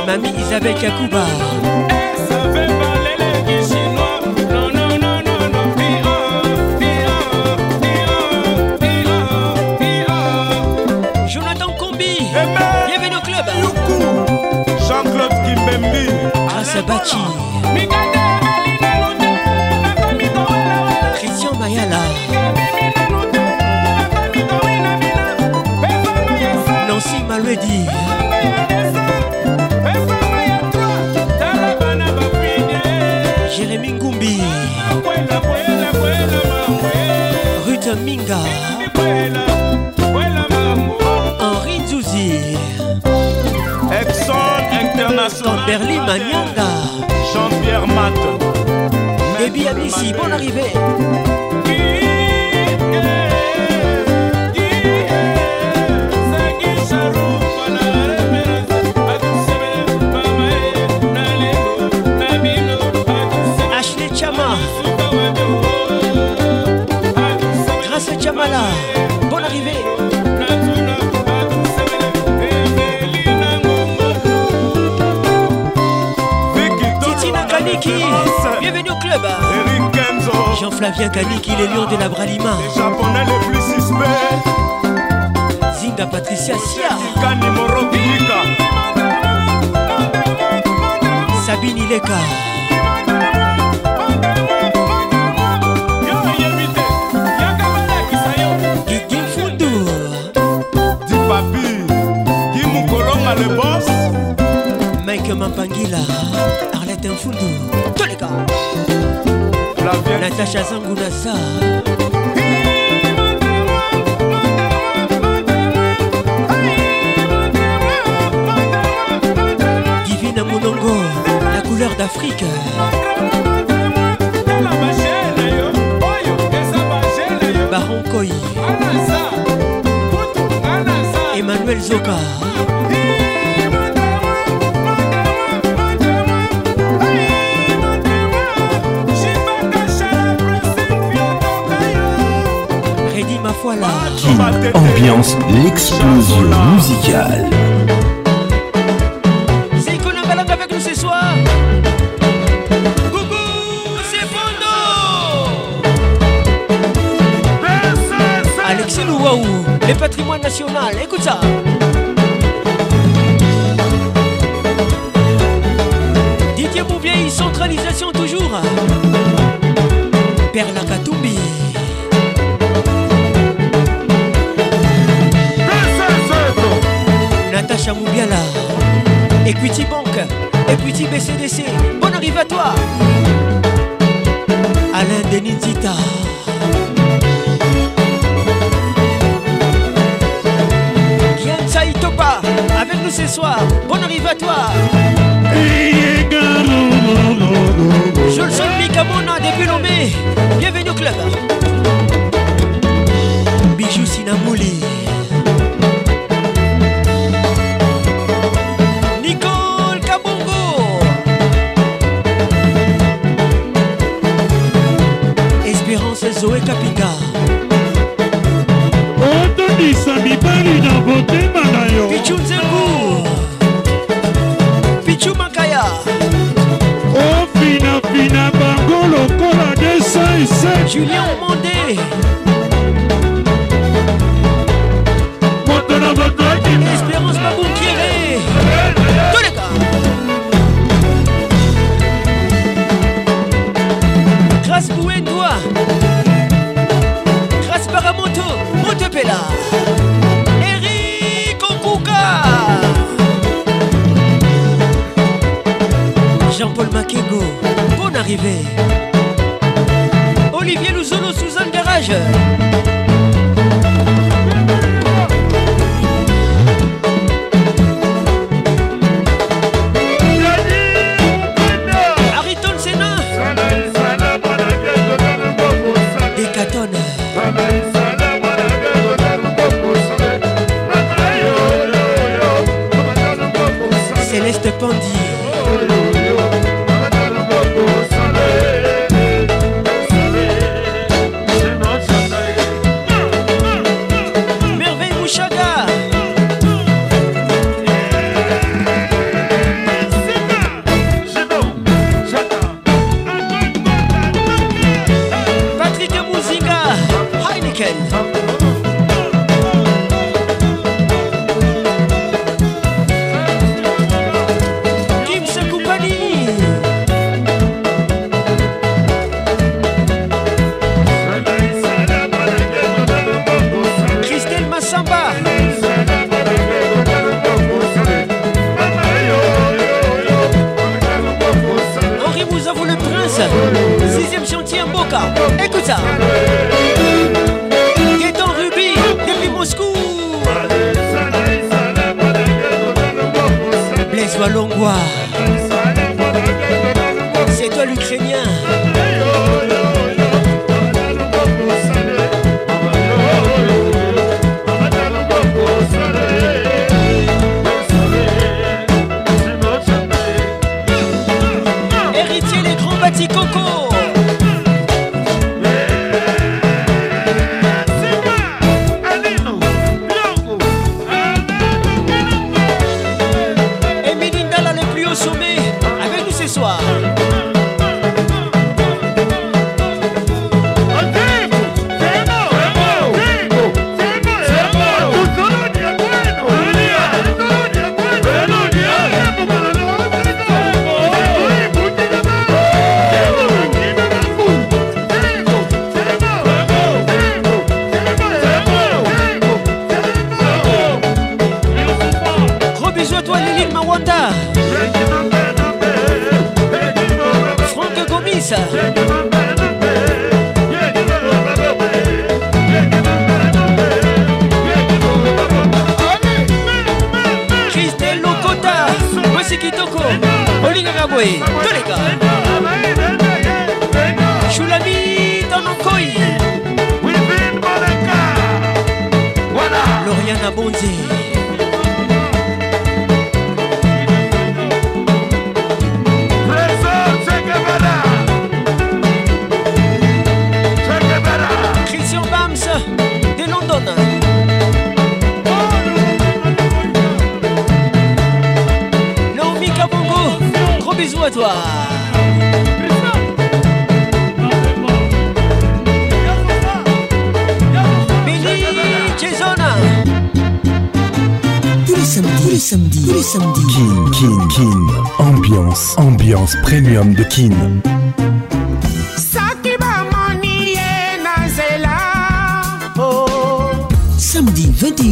mami isabel kakuba club jean-claude kimbembi. Grâce à bachi christian mayala. Nancy malwedi jérémi ngumbi. Ruth minga Exxon International. Berlin Manyanga. Jean-Pierre Matt. Eh bien ici, bonne arrivée. Ashley Chama. Grâce à Chamala. Jean-Flavien Gani qui est le lion de la Bralima. Les Japonais les plus suspects. Zinga Patricia Sia. Sabine Ileka. Guigui Fundu. Di Papi. Guy Mukolonga le boss. Mike Mampangila. martin fudu toleka. Natasha zangu na sa. Divina monongo la couleur d'afrique. Baron koyi emmanuel zoka. hey. L'explosion musicale. C'est Konangalanga avec nous ce soir. Coucou, c'est Fondo. Alexis Louaou, le patrimoine national. Écoute ça. Natacha Moubiala. Equity Bank, Equity BCDC. Bonne arrive à toi. Alain Denizita. Gianza Itopa, avec nous ce soir. Bonne arrive à toi. Jolson Mikamona depuis Lomé. Bienvenue au club. Bijou Sinamouli. Otondisa mibali na motema na yo Pichu Nzengu. Pichu Makaya. ofinafina bango lokola dessin ese Julien Mondé. Makengo. Bonne arrivée. Olivier Louzolo sous un garage.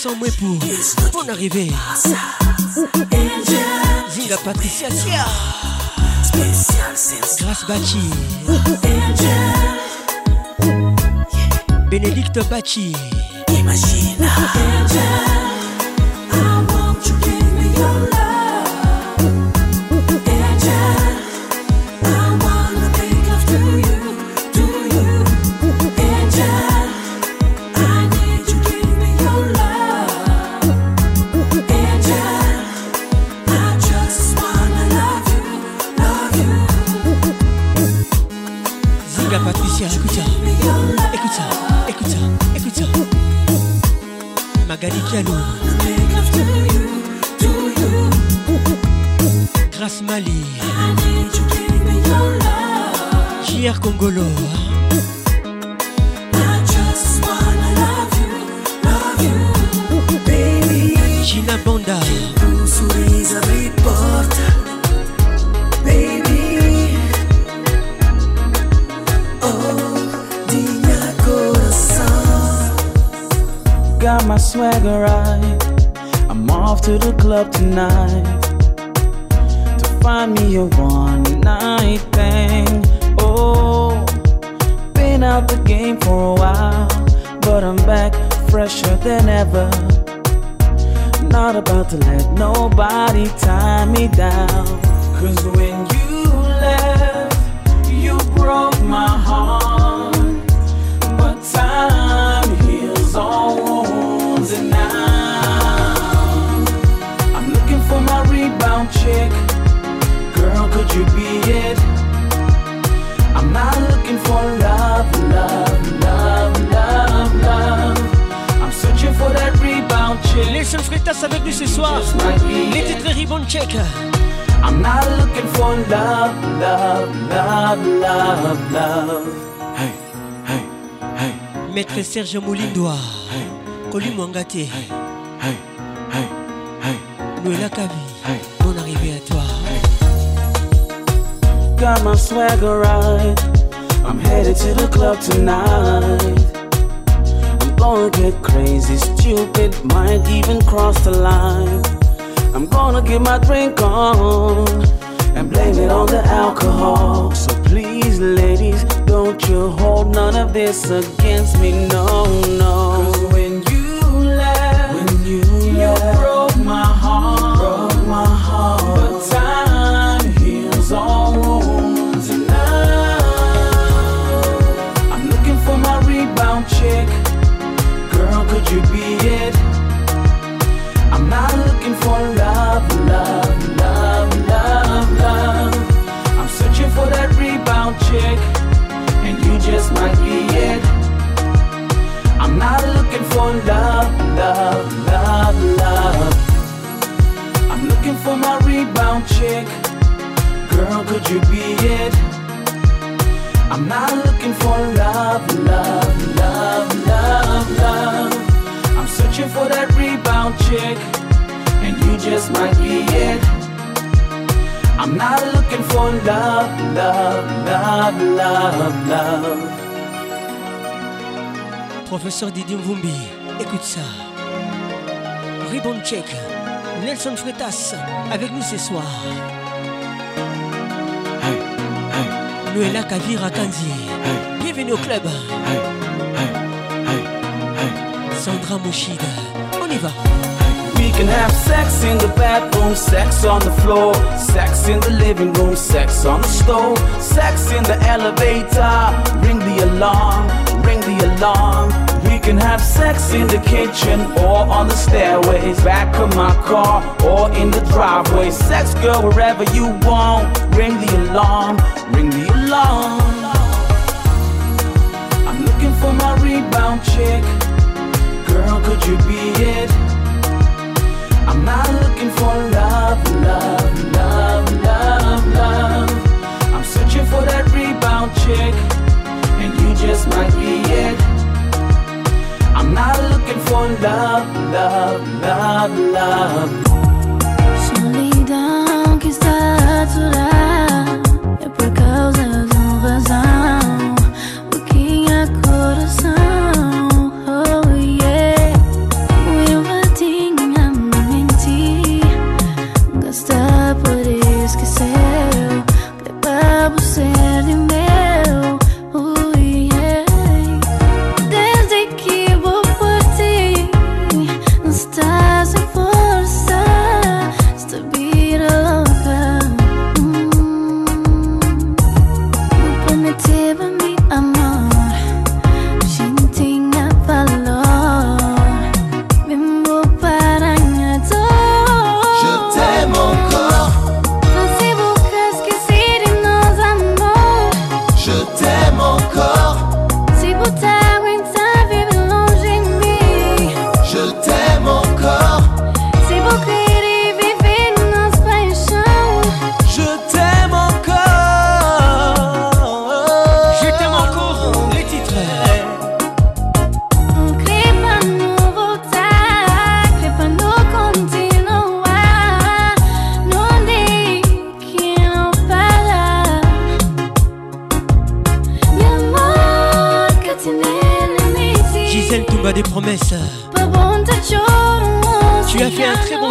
sans moi pour ton arrivée. Zinga Patricia Sia. Grâce Bachi. Bénédicte Bachi. Imagine. soir. Hey, hey, Noëlla Kavira Kanzi, hey, bienvenue au club. Sandra Mouchida, on y va. We can have sex in the bedroom, sex on the floor, sex in the living room, sex on the stove, sex in the elevator. Ring the alarm, ring the alarm can have sex in the kitchen or on the stairways, back of my car or in the driveway. Sex, girl, wherever you want. Ring the alarm, ring the alarm. I'm looking for my rebound chick. Girl, could you be it? I'm not looking for love, love, love, love, love. I'm searching for that rebound chick, and you just might be it. I'm not looking for love, love, love, love. Solidão que Soledad quizás é por causa de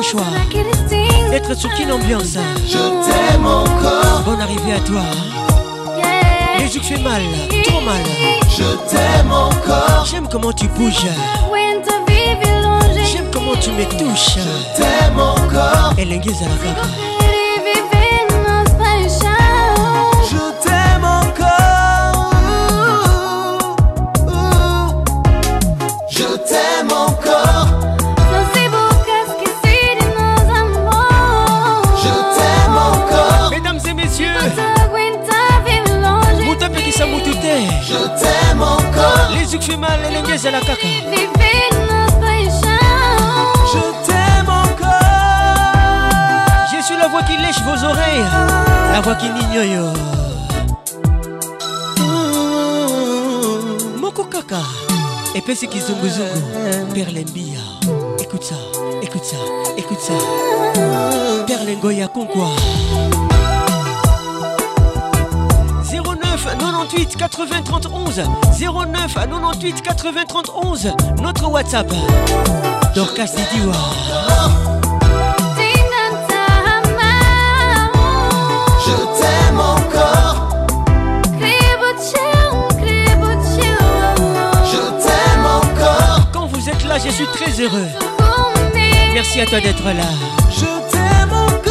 choix d'être sous une ambiance. Je t'aime encore. Bonne arrivée à toi. Les yeah. yeux fait mal, trop mal. Je t'aime encore. J'aime comment tu bouges. J'aime comment tu me touches. Je t'aime encore. À la Je t'aime encore. Je suis la voix qui lèche vos oreilles. La voix qui n'ignore mmh. Moko kaka Et puis c'est qui zunguzungu Perlembia Écoute ça, écoute ça, écoute ça. Perlengoya Konkwa 09 98 80 31 09 à 98 80 31 notre WhatsApp. Dorcas Didiwa. Là, je suis très heureux. Merci à toi d'être là. Je t'aime encore.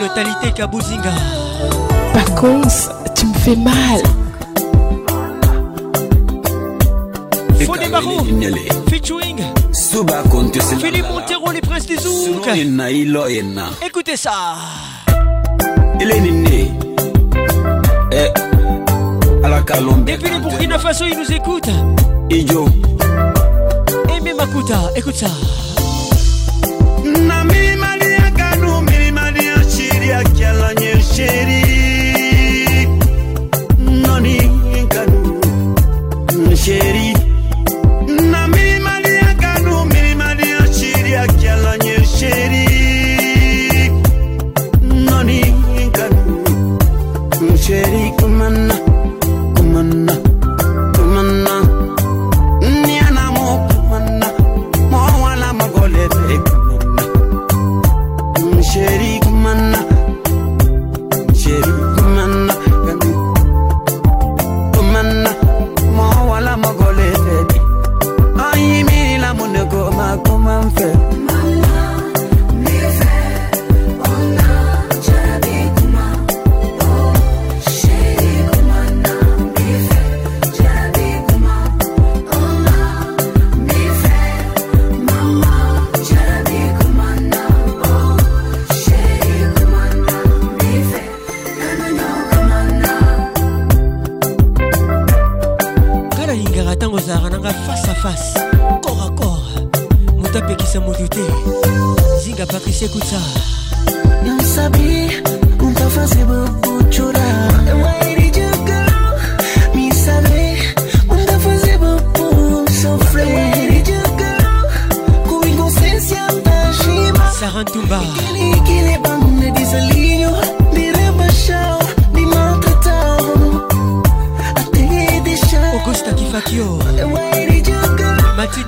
Notalité Kabouzinga. Par contre, tu me fais mal. Camaro featuring. Suba Philippe Montero les princes des Zouk. Écoutez ça. Et puis les Burkina Faso ils nous écoutent Ijo Et Makuta écoute ça.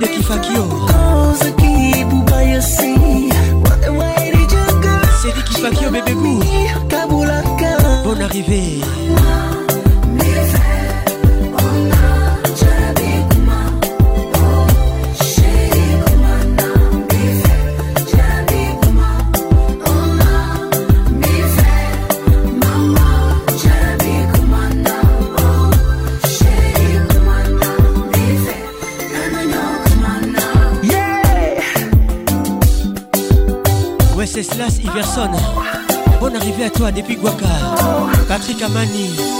de Kifakio C'est dit Kifakio bébé goût Bonne arrivée. toi depuis Guaka Patrick Amani.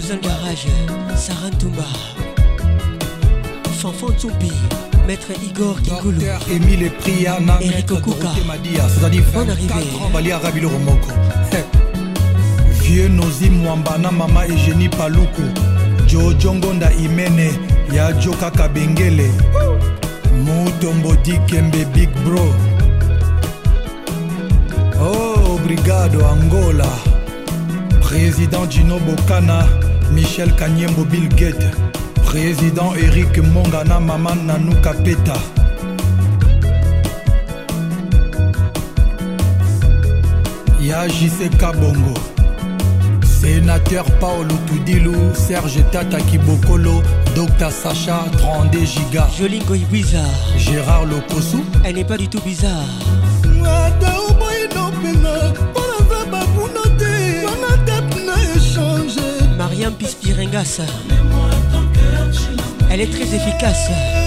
Suzanne Garage, Sarah Ntumba, Fanfan Tsoupi, Maître Igor Kingulu, Émile Priana, Eric Kuka, Bon arrivé. Vieux Nozi Mwambana, Mama Eugénie Paluku, Jojongonda Imene, ya joka kabengele. Mutombo dikembe big bro. Oh obrigado angola. Président dino bokana. Michel Kanyembo Bill président Eric Mongana Maman Nanou Kapeta. Yajise Kabongo, sénateur Paolo Tudilou, Serge Tata Kibokolo, Dr Sacha 32 Giga. Jolie Goy Bizarre. Gérard Lokosu. Elle n'est pas du tout bizarre. Elle est très efficace.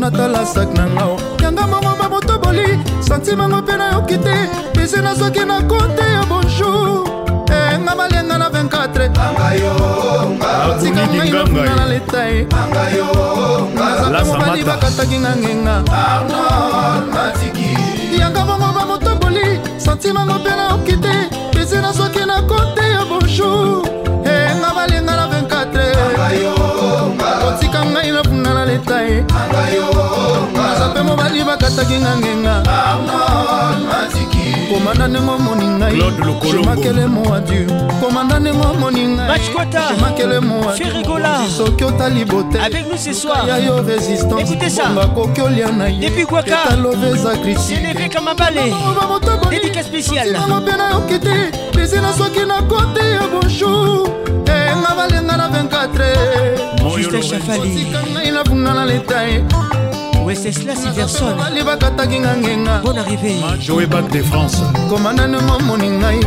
natala sak na ngao. Yanga mongo bamotoboli santimango mpe nayoki te. Pese nasoki na kote ya bonjour. Eh, Enga malenga na 24otikangainafuna na leta ye nazaka mobali bakataki nga ngenga. Yanga mongo bamotoboli santimango mpe nayoki te. Pese nasoki na kote ya bonjour. baleta ye. Aza mpe mobali bakataki nga ngenga komanda ndengo moni ngaimakele moadu komanda ndengo moni ngaimakele moadusoki otali boteya yo résistanceonga koki olia na yeetaloveza kristibamotobolinango mpe nayoki te bisi na soki na kote ya bonjour. nanga balenga na 24osika ngai nabunga na leta ye weseslasversobali bakataki nga ngenga bon arrivé. Joe bac de france. Komanda ndenge omoni ngai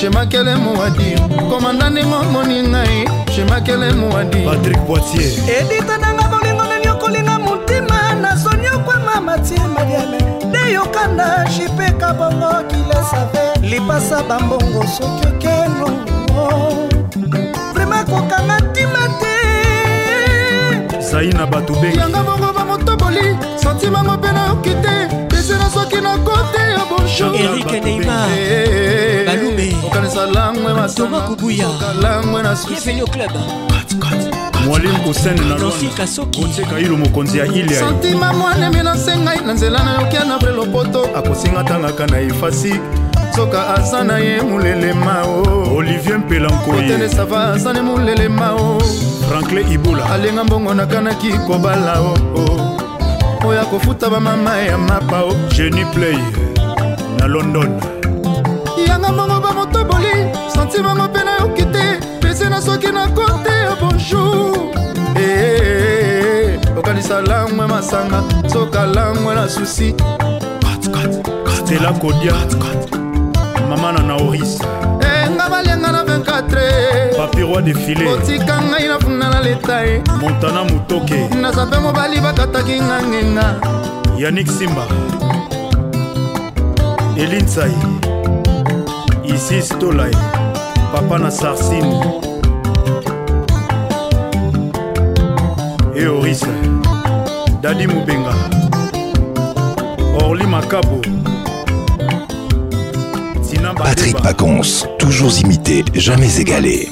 shemakele mowadi komanda ndenge omoni ngai shemakele mowadi patrik poitier. Edita nanga bolingo nani okolinga motima nasoni okwama matie mariame de yokanda jipeka bongo kilesave lipasa bambongo soki okeno. bakokanga ntima te. Zai na bato yanga bongo bamotoboli santimango mpe nayoki te. Pesena soki na kote ya bonjoerike neimar balume okanisa langwe masoma kubuya langwe na bienvenu au club mwalimu kosene na lwandaotieka ilo mokonzi ya ilia santima mwanemi nasengai na nzela nayokia na bre lopoto. Akosinga tangaka na efasi. Soka aza na ye mulelema o olivier mpelankoye. Kotene sava aza ne mulelema o franklin ibula. Alenga mbongo nakanaki kobala o. Oyo akofuta bamama ya mapa o geni play na london. Yanga mbongo bamotoboli santi bango mpe nayoki te. Pese na soki na kote ya bonjour. Eh, okanisa langwe masanga soka langwe na susi. Stela kodia mama na naoris Eh, nga balianga na 24 papiroi defile otika ngai nafunda na leta ye montana motoke. Naza mpe mobali bakataki nga ngenga yanik simba elinsai isis tolai. Papa na sarsine. Eoris dadi mobenga orli makabo Patrick Pacons, toujours imité, jamais égalé.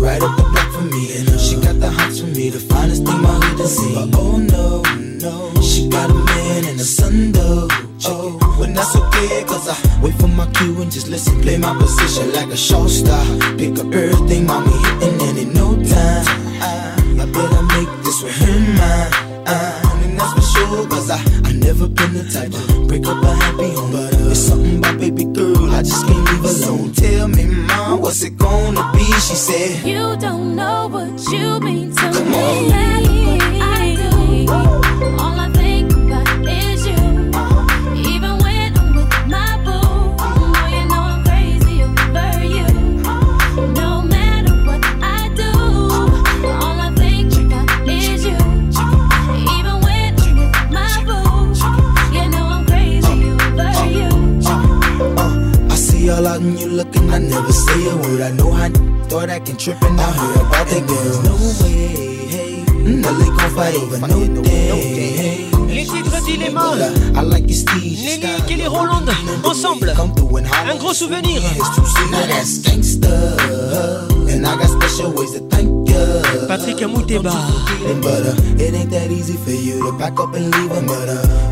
Right up the block for me. And she got the hots for me, the finest thing my hood has seen. But oh no, no, she got a man and a son though. Oh, when that's okay, cause I wait for my cue and just listen, play my position like a show star. Pick up everything, mommy hitting, and in no time, I, I better make this with her mine. And that's for sure, cause I, I never been the type to break up a happy home. But uh, It's something about baby girl, I just can't leave alone. Tell me, mom, what's it gonna be? She said, You don't know what you mean to Come me. on. I do. All I all out and you looking, I never say a word. I know how thought I can trip and I heard about that girl. No way, hey. No, they gon' fight over no day, hey. Les titres Dilemma. I like your Steve. Nelly, Kelly Roland, ensemble. Un gros souvenir. Now that's gangsta. And I got special ways to thank you. Patrick Amouteba. But uh, it ain't that easy for you to back up and leave uh, you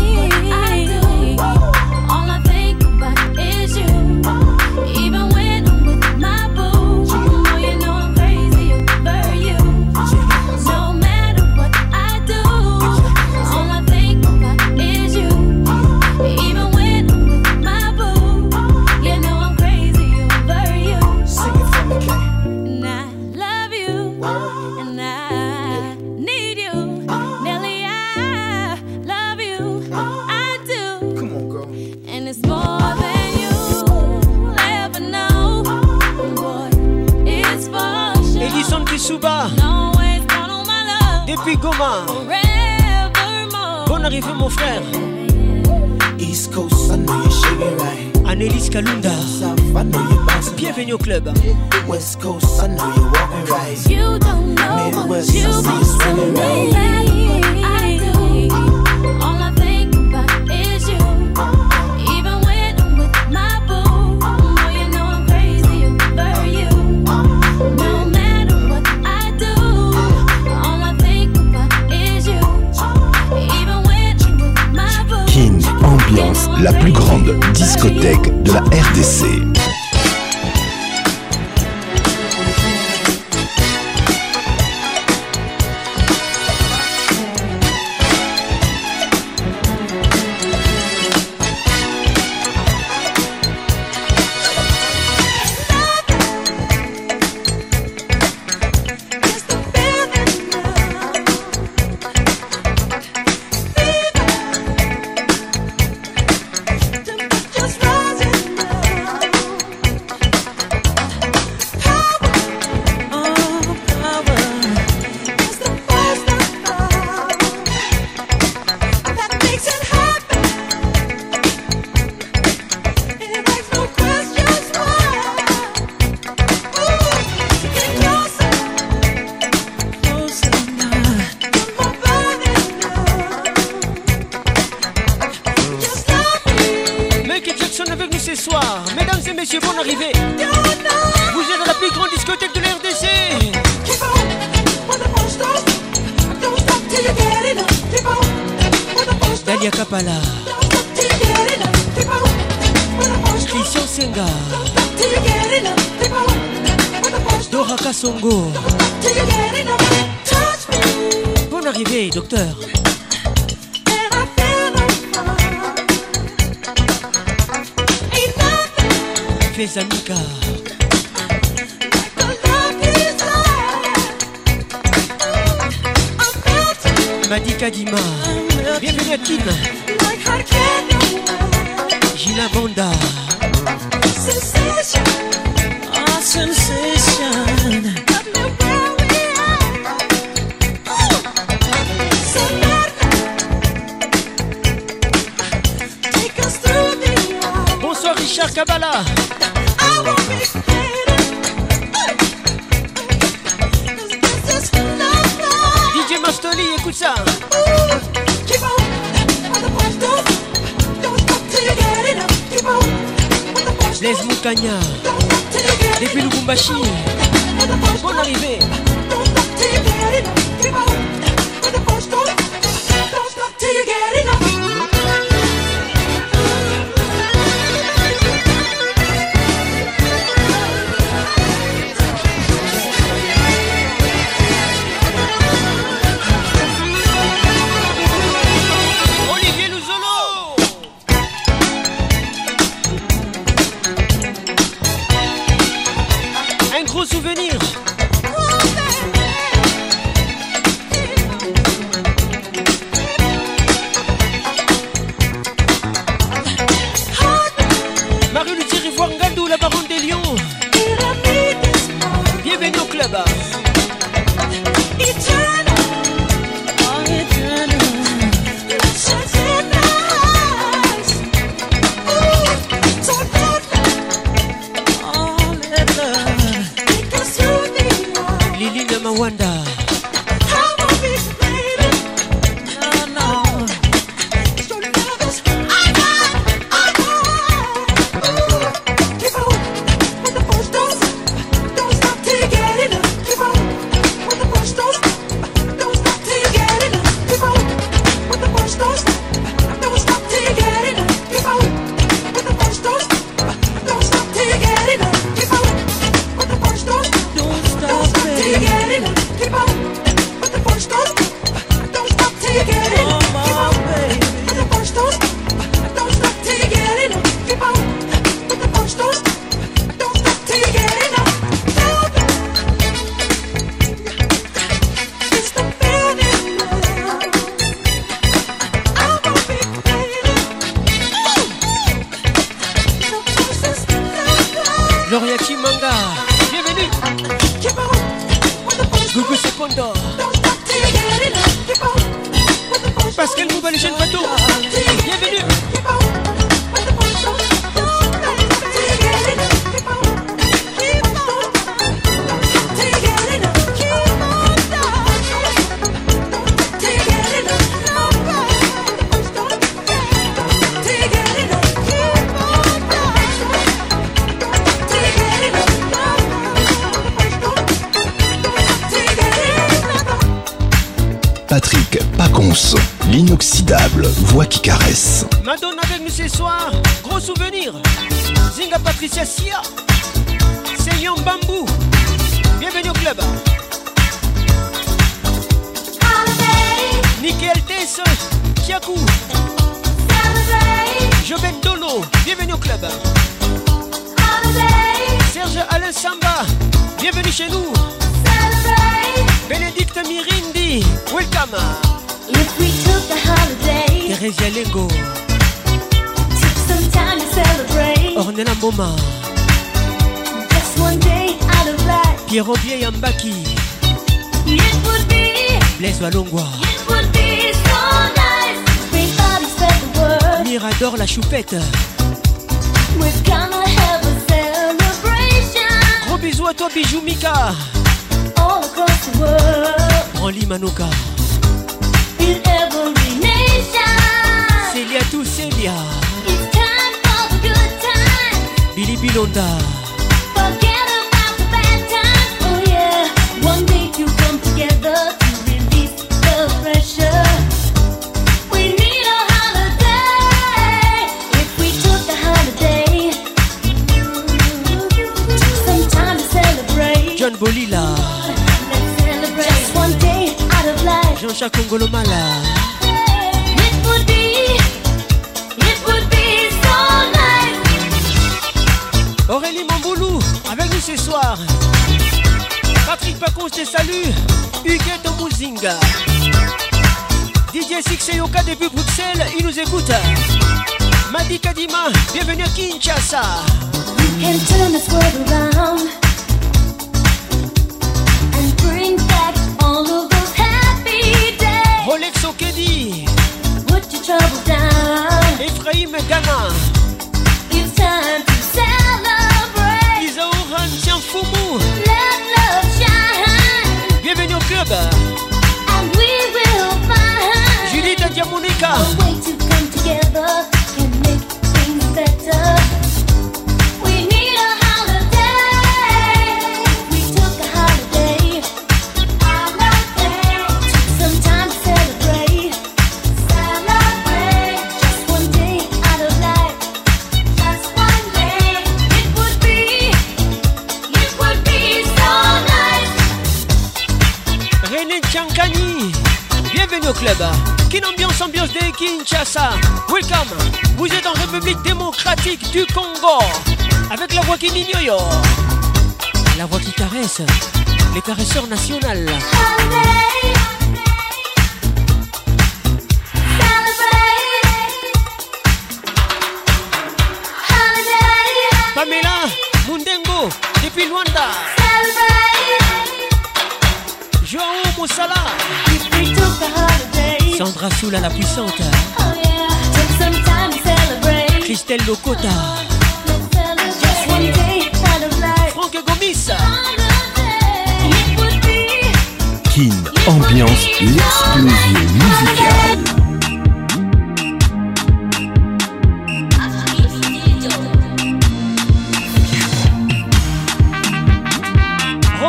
Arrivée, mon frère. East Coast, I know you're shaking right. Annelise Kalunda. South, I know you're bouncing. Bienvenue au club. West Coast, I know you're walking right. You don't know what Midwest, you I see you mean to swinging me. right. I do. All I la plus grande discothèque de la RDC.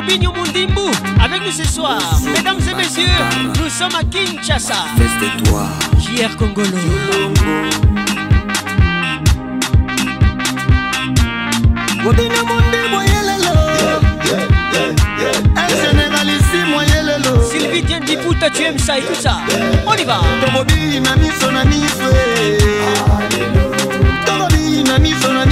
Robinho Mundimbu avec nous ce soir. Mesdames et messieurs, nous sommes à Kinshasa. Feste toi. JR Congolo. Robinho Mundimbu Sylvie Dien Diputa, tu aimes ça, écoute ça. On y va. Tomobi na miso na miso. Tomobi na miso na.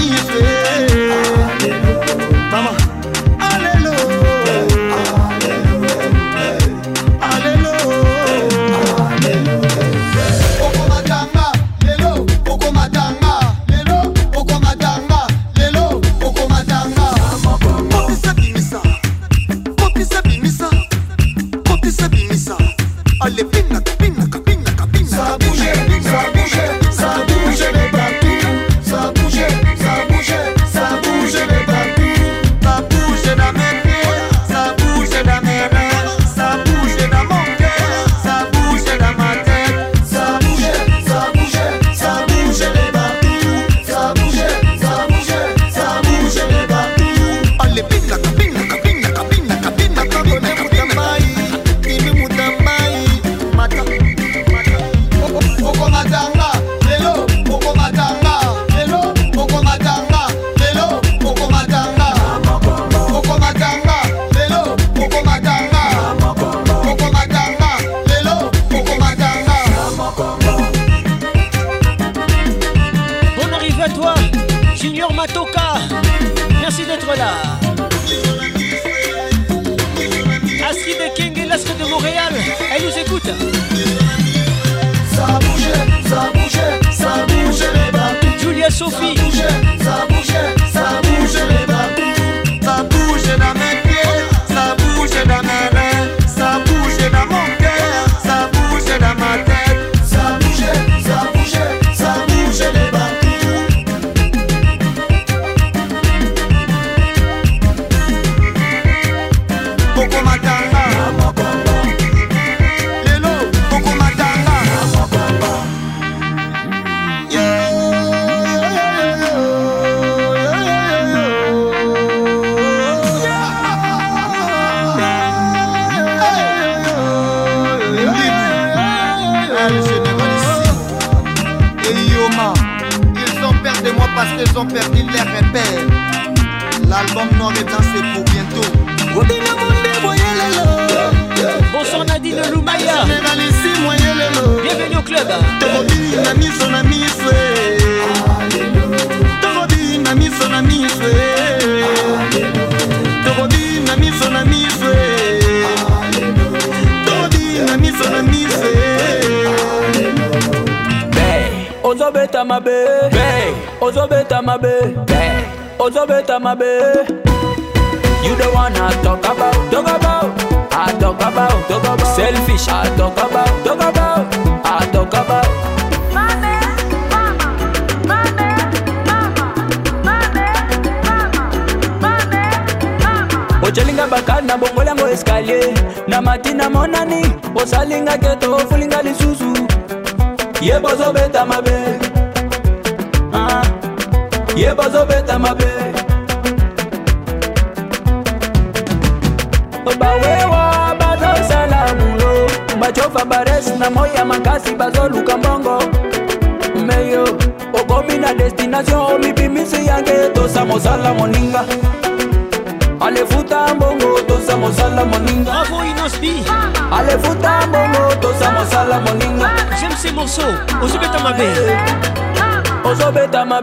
À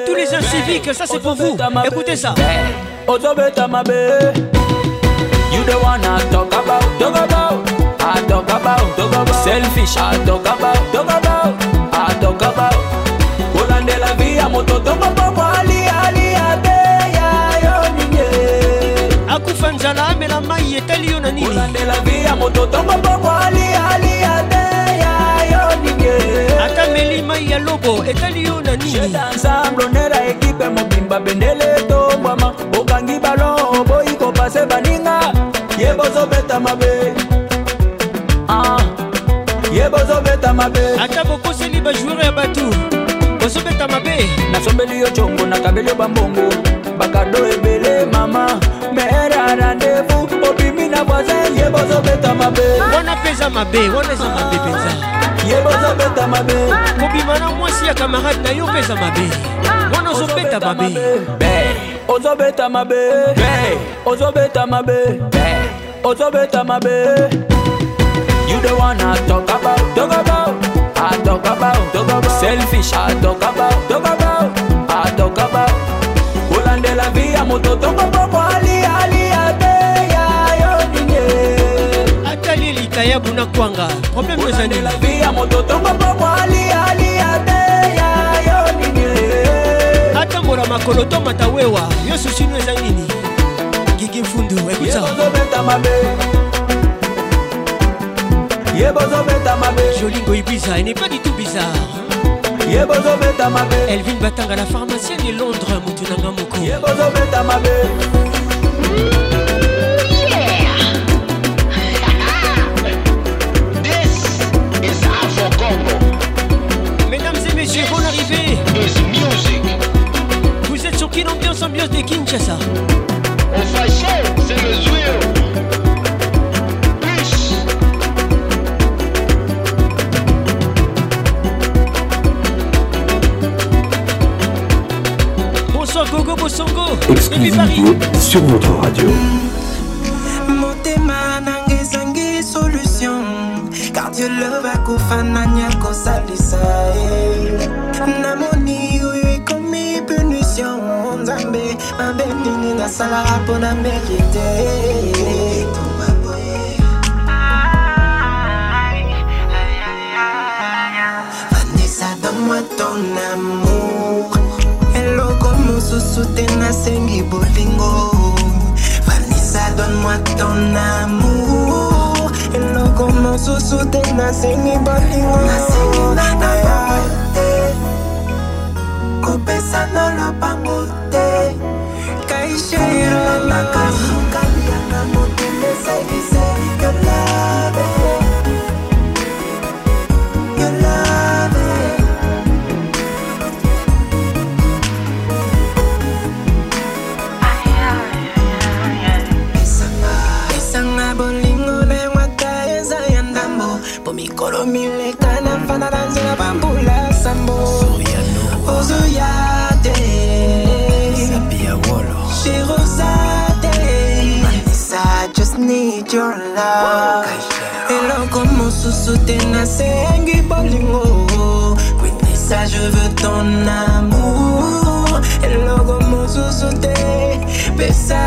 tous les inciviques, ça c'est pour vous. Écoutez ça. You the one I talk about talk about. I talk about talk about. Selfish I talk about talk about. I talk about. Moto ya yo ninye. Yo lobo etali yo na nini? Ensemble onera ekipe mobimba bendele tobwama okangi balon boyi kopase baninga. Ye bozobeta mabe. Ah, ye bozobeta mabe. Ata bokoseli bajoueur ya bato bozobeta mabe. Nasombeli yo congo nakabeli yo bambongo. Bakado ebele mama mere randevu obimi na voisin ye bozobeta mabe. Wana mpe eza mabe wana eza mabe mpenza ye bozobeta mabe. Kobima na mwasi ya kamarade na yo mpe eza mabe. Wana ozobeta mabe. ozobeta mabe. Ozobeta mabe. Ozobeta mabe. You the one I talk about. Talk about. I talk about. Talk about. Selfish. I talk about. Talk about. I talk about. Kolandela vi ya moto tokopoko ya buna kwanga. Problème ezali atambola makolo to matawewa yo susino eza nini? Gigi mfundu ekuta jolingo ibiza e n'est pas du tout bizarre. Elvin batanga la pharmacienne de londres motu nanga moko Kin Ambiance Ambiance de Kinshasa c'est le bonsoir Gogo Bosongo depuis Paris. Exclusivité sur votre radio. motema nanga ezangi solution. Car dieu love akofana nyakosalisa ye namoni oyo ekomi punition nzambe mabe nini nasalaka mpona merite moi ton amour. Eloko mosusu te nasengi bolingo. Vanisa donne-moi ton amour. Eloko mosusu te nasengi bolingo. Kopesana lopango. chero love eloko mosusu te nasengi bolingo. Kwinisa je veux ton amour. Eloko mosusu te pesa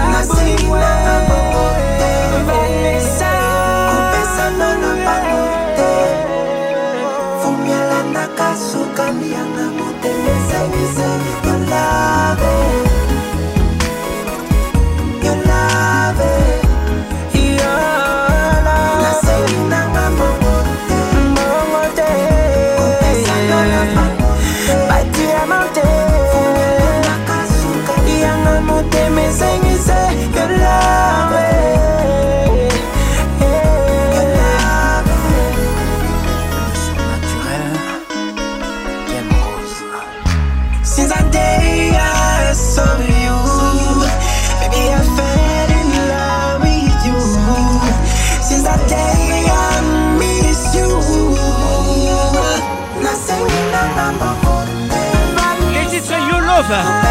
Love.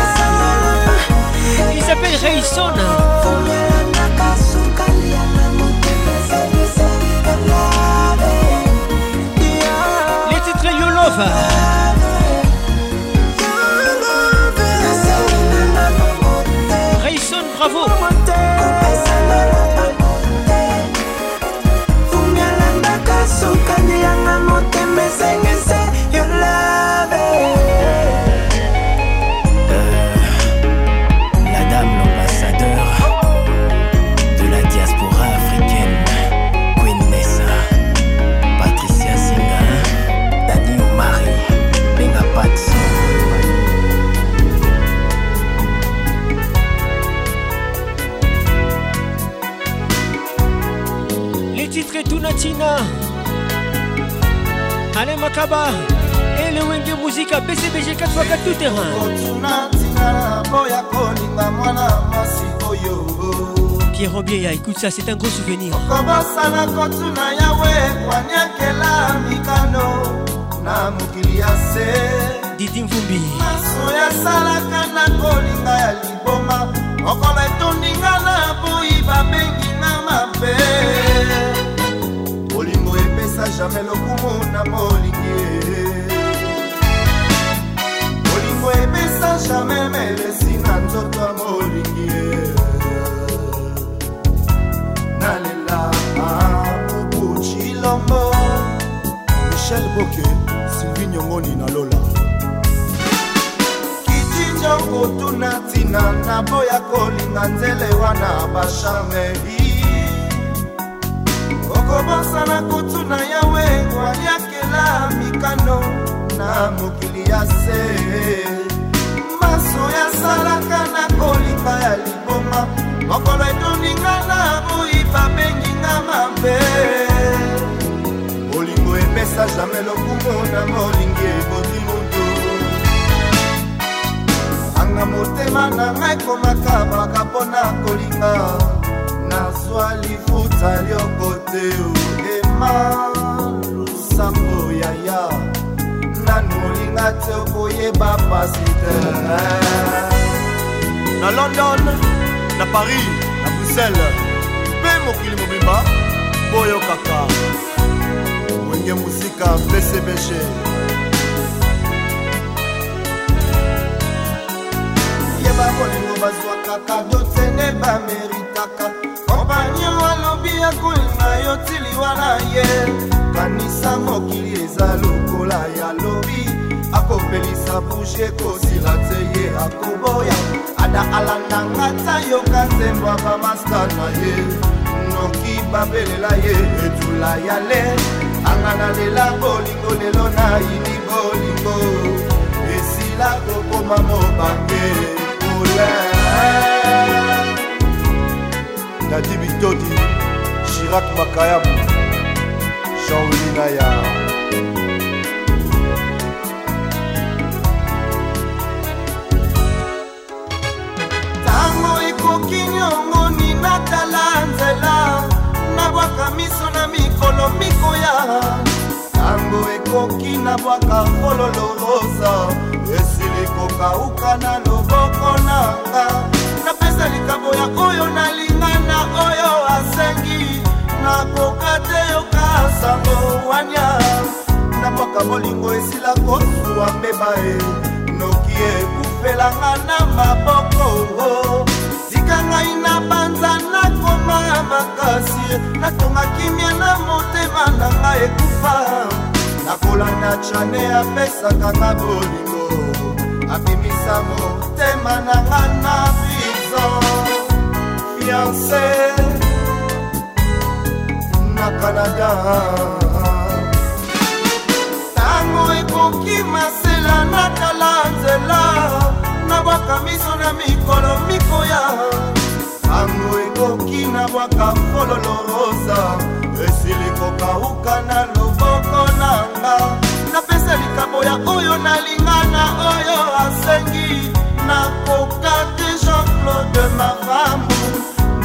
Il s'appelle Rayson. Les titres You Tunatina. Alain Makaba. Et le Wenge Musica BCBG 4x4 tout terrain. tunatingana boya kolinga mwana mwasi oyo Pierre Obieya, écoute ça, c'est un gros souvenir. kobosana kotuna yawe kwaniakela mikano na mokili ya se Didi Mvumbi. maso yasalaka na kolinga ya epesa jamai lokumu na molingi bolingo epesa jamai melesi na nzoto ya molingi nalela pupu chilombo michel boke sylvie nyongoni na lola. Kitinjo kotuna ntina na boya kolinga nzele wana bashameri okobosana kotuna yawe waliakela mikano na mokili ya se. Maso yasalaka na kolinga ya liboma mokolo etoninga na boyi babenginga mabe. Bolingo epesa jamai lokumu na molingi eboti mutu anga motema na ngai komakabaka mpo na kolinga nazwa lifuta lioko te ema lusambo yaya. Nanu olinga te okoyeba pasi te na london na paris na bruxelles. Mpe mokili mobimba boyo kaka. Wenge muzika bcbg yeba bolingo bazwaka kado tene bameritaka kompanio alobi akolinga yo tiliwa na ye. Kanisa mokili eza lokola ya lobi. Akopelisa bushe kosila te ye akoboya. Alandanga ta yoka nzembo ya bamasta na ye. Noki babelela ye etula ya le. Anga nalela bolingo lelo nayini bolingo. Esila kokoma mobange pole dadi bitodi shirak makayabu ekoki nyongoni natala nzela nabwaka miso na mikolo mikoya ntango ekoki nabwaka fololo rosa. Esili kokauka na loboko nanga. Napesa likambo ya oyo nalingana oyo asengi. Nakoka te yoka sango wania nabwaka bolingo esila kozuwa mbeba e. Noki ekufelanga na maboko. Tika ngai na banza nakoma makasi. Natonga kimia na motema na ngai ekufa nakolanda chane apesaka nga bolingo. Abimisa motema na nga na prison fiance na canada ntango ekoki masela natala nzela. Nabwaka miso na mikolo mikoya ekoki nabwaka fololo rosa esili kokauka na loboko nanga. Napesa likambo ya oyo nalingana oyo asengi. Nakoka te jean-claude maramu.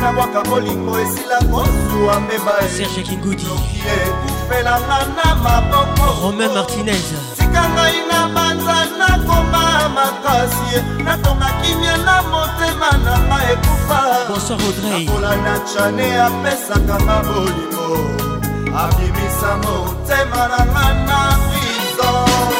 Nabwaka bolingo esila kozwa mbeba serge kingudi. ekufelanga na maboko. Romain martinez tika ngai na banza nakoma makasi natonga kimia na motema na ngai ekufa. Bonsoir audrey. Nakolanda chane apesaka nga bolingo abimisa motema na nga na prison.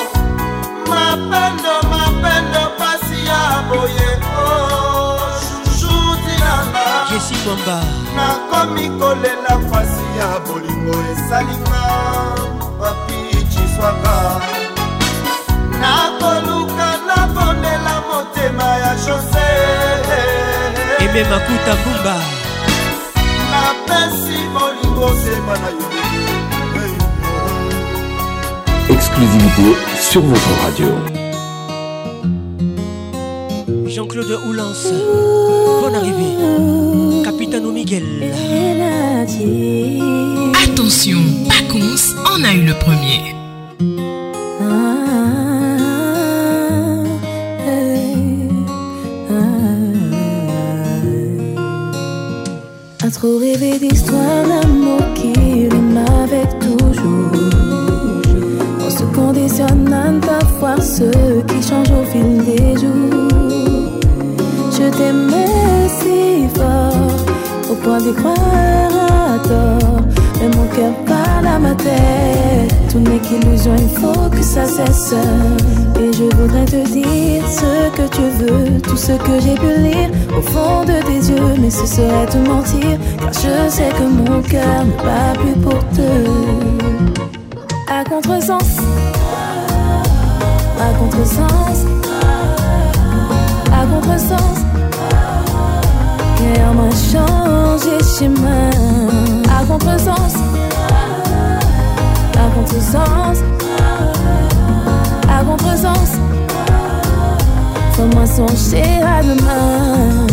Mapendo mapendo pasi ya boye. O shushutinanga jesi mwamba nakomi kolela pasi ya bolingo esalinga papichiswaka nakoluka jose eme makuta mbumba napesi bolingo sema na yo Exclusivité sur votre radio. Jean-Claude Oulance, bonne arrivée. Capitano Miguel. Attention, Pacons en a eu le premier. Trop rêver d'histoires d'amour qui riment avec toujours. On se conditionne à ne pas voir ce qui change au fil des jours. Je t'aimais si fort, au point d'y croire à tort. Mais mon cœur parle à ma tête. Tout n'est qu'illusion, il faut que ça cesse. Et je voudrais te dire ce que tu veux, tout ce que j'ai pu lire au fond de tes yeux. Mais ce serait te mentir, car je sais que mon cœur ne bat plus pour te. À contresens, à contresens, à contresens. Cœur m'a changé chemin à contresens, à contresens, à contresens. Fais-moi songer à demain.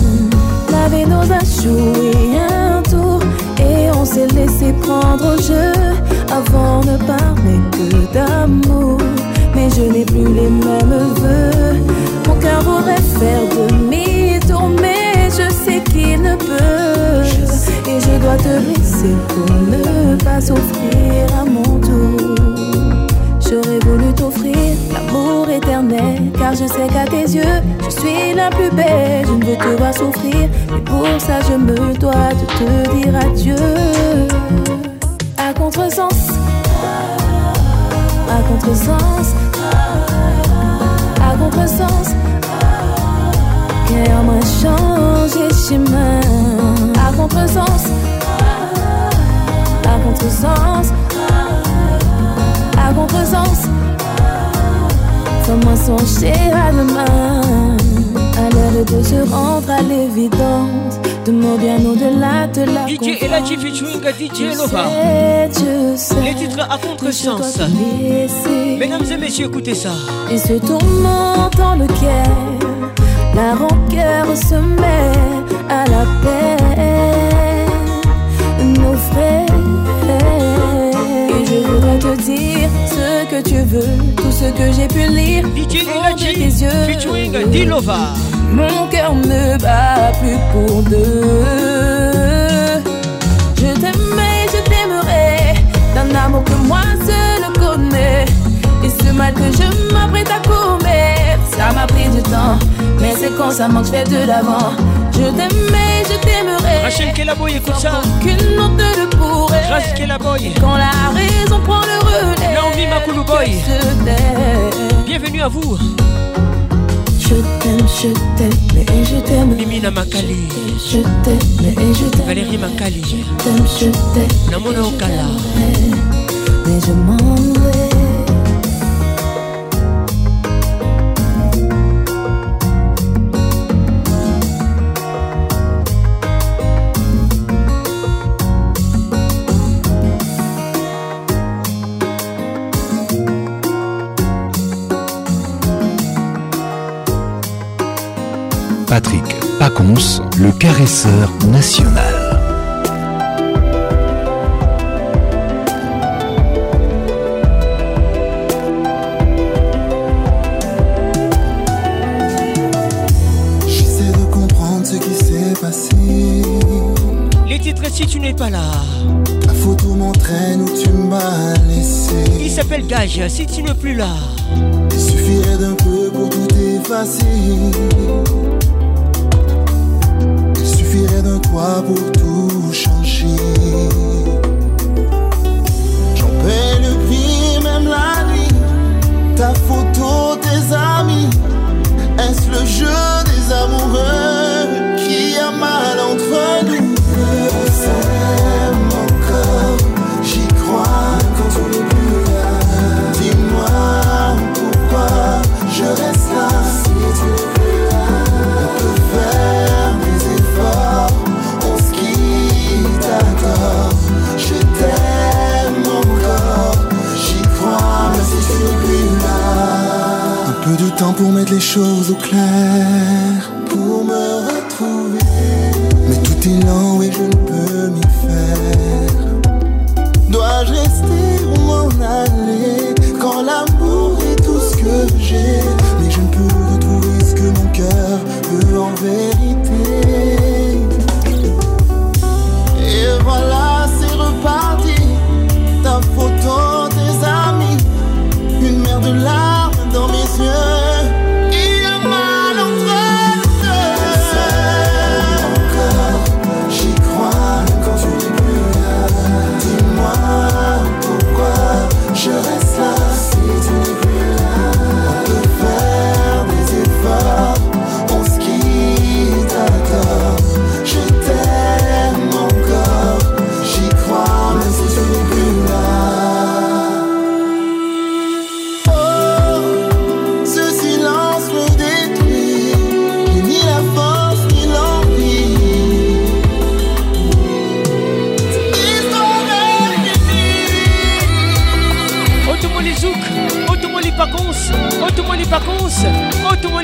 La vie nous a joué un tour et on s'est laissé prendre au jeu. Avant ne parler que d'amour, mais je n'ai plus les mêmes voeux. Mon cœur voudrait faire demi-tour, mais je sais qu'il ne peut. Et je dois te laisser pour ne pas souffrir à mon tour. J'aurais voulu t'offrir l'amour éternel, car je sais qu'à tes yeux, je suis la plus belle. Je ne veux te voir souffrir, mais pour ça, je me dois de te dire adieu. À contresens, à contresens, à contresens. Cœur m'a changé chemin. À contresens, à contresens, à contresens. Fais-moi songer à demain. À l'heure de se rendre à l'évidence De mots bien au-delà de la DJ Eladji featuring DJ sais Les titres à contresens. Mesdames et messieurs, écoutez ça. Et ce tourment dans lequel la rancœur se met à la paix Nos frères. Et je voudrais te dire ce que tu veux Tout ce que j'ai pu lire. DJ tes yeux. Dilova. Mon cœur ne bat plus pour deux. Je t'aimais, je t'aimerai D'un amour que moi seul connais. Et ce mal que je m'apprête à commettre Ça m'a pris du temps Mais c'est constamment que je fais de l'avant Je t'aimais, je t'aimerai Rachel Kelaboy, écoute ça. Qu'une autre ne le pourrait Rachel Kelaboy. Quand la raison prend le relais Naomi Makulu Boy. Je Bienvenue à vous. Je t'aime, je t'aime, et je t'aime Mimina Makali. Je t'aime, et je t'aime Valérie Makali. t'aime, je t'aime, Namona Okala. mais je m'en Le caresseur national. J'essaie de comprendre ce qui s'est passé. Les titres si tu n'es pas là. Ta photo m'entraîne où tu m'as laissé. Il s'appelle Gage si tu n'es plus là. Il suffirait d'un peu pour tout effacer. Toit pour tout changer. J'en paie le prix, même la nuit. Ta photo, tes amis. Est-ce le jeu des amoureux? Pour mettre les choses au clair,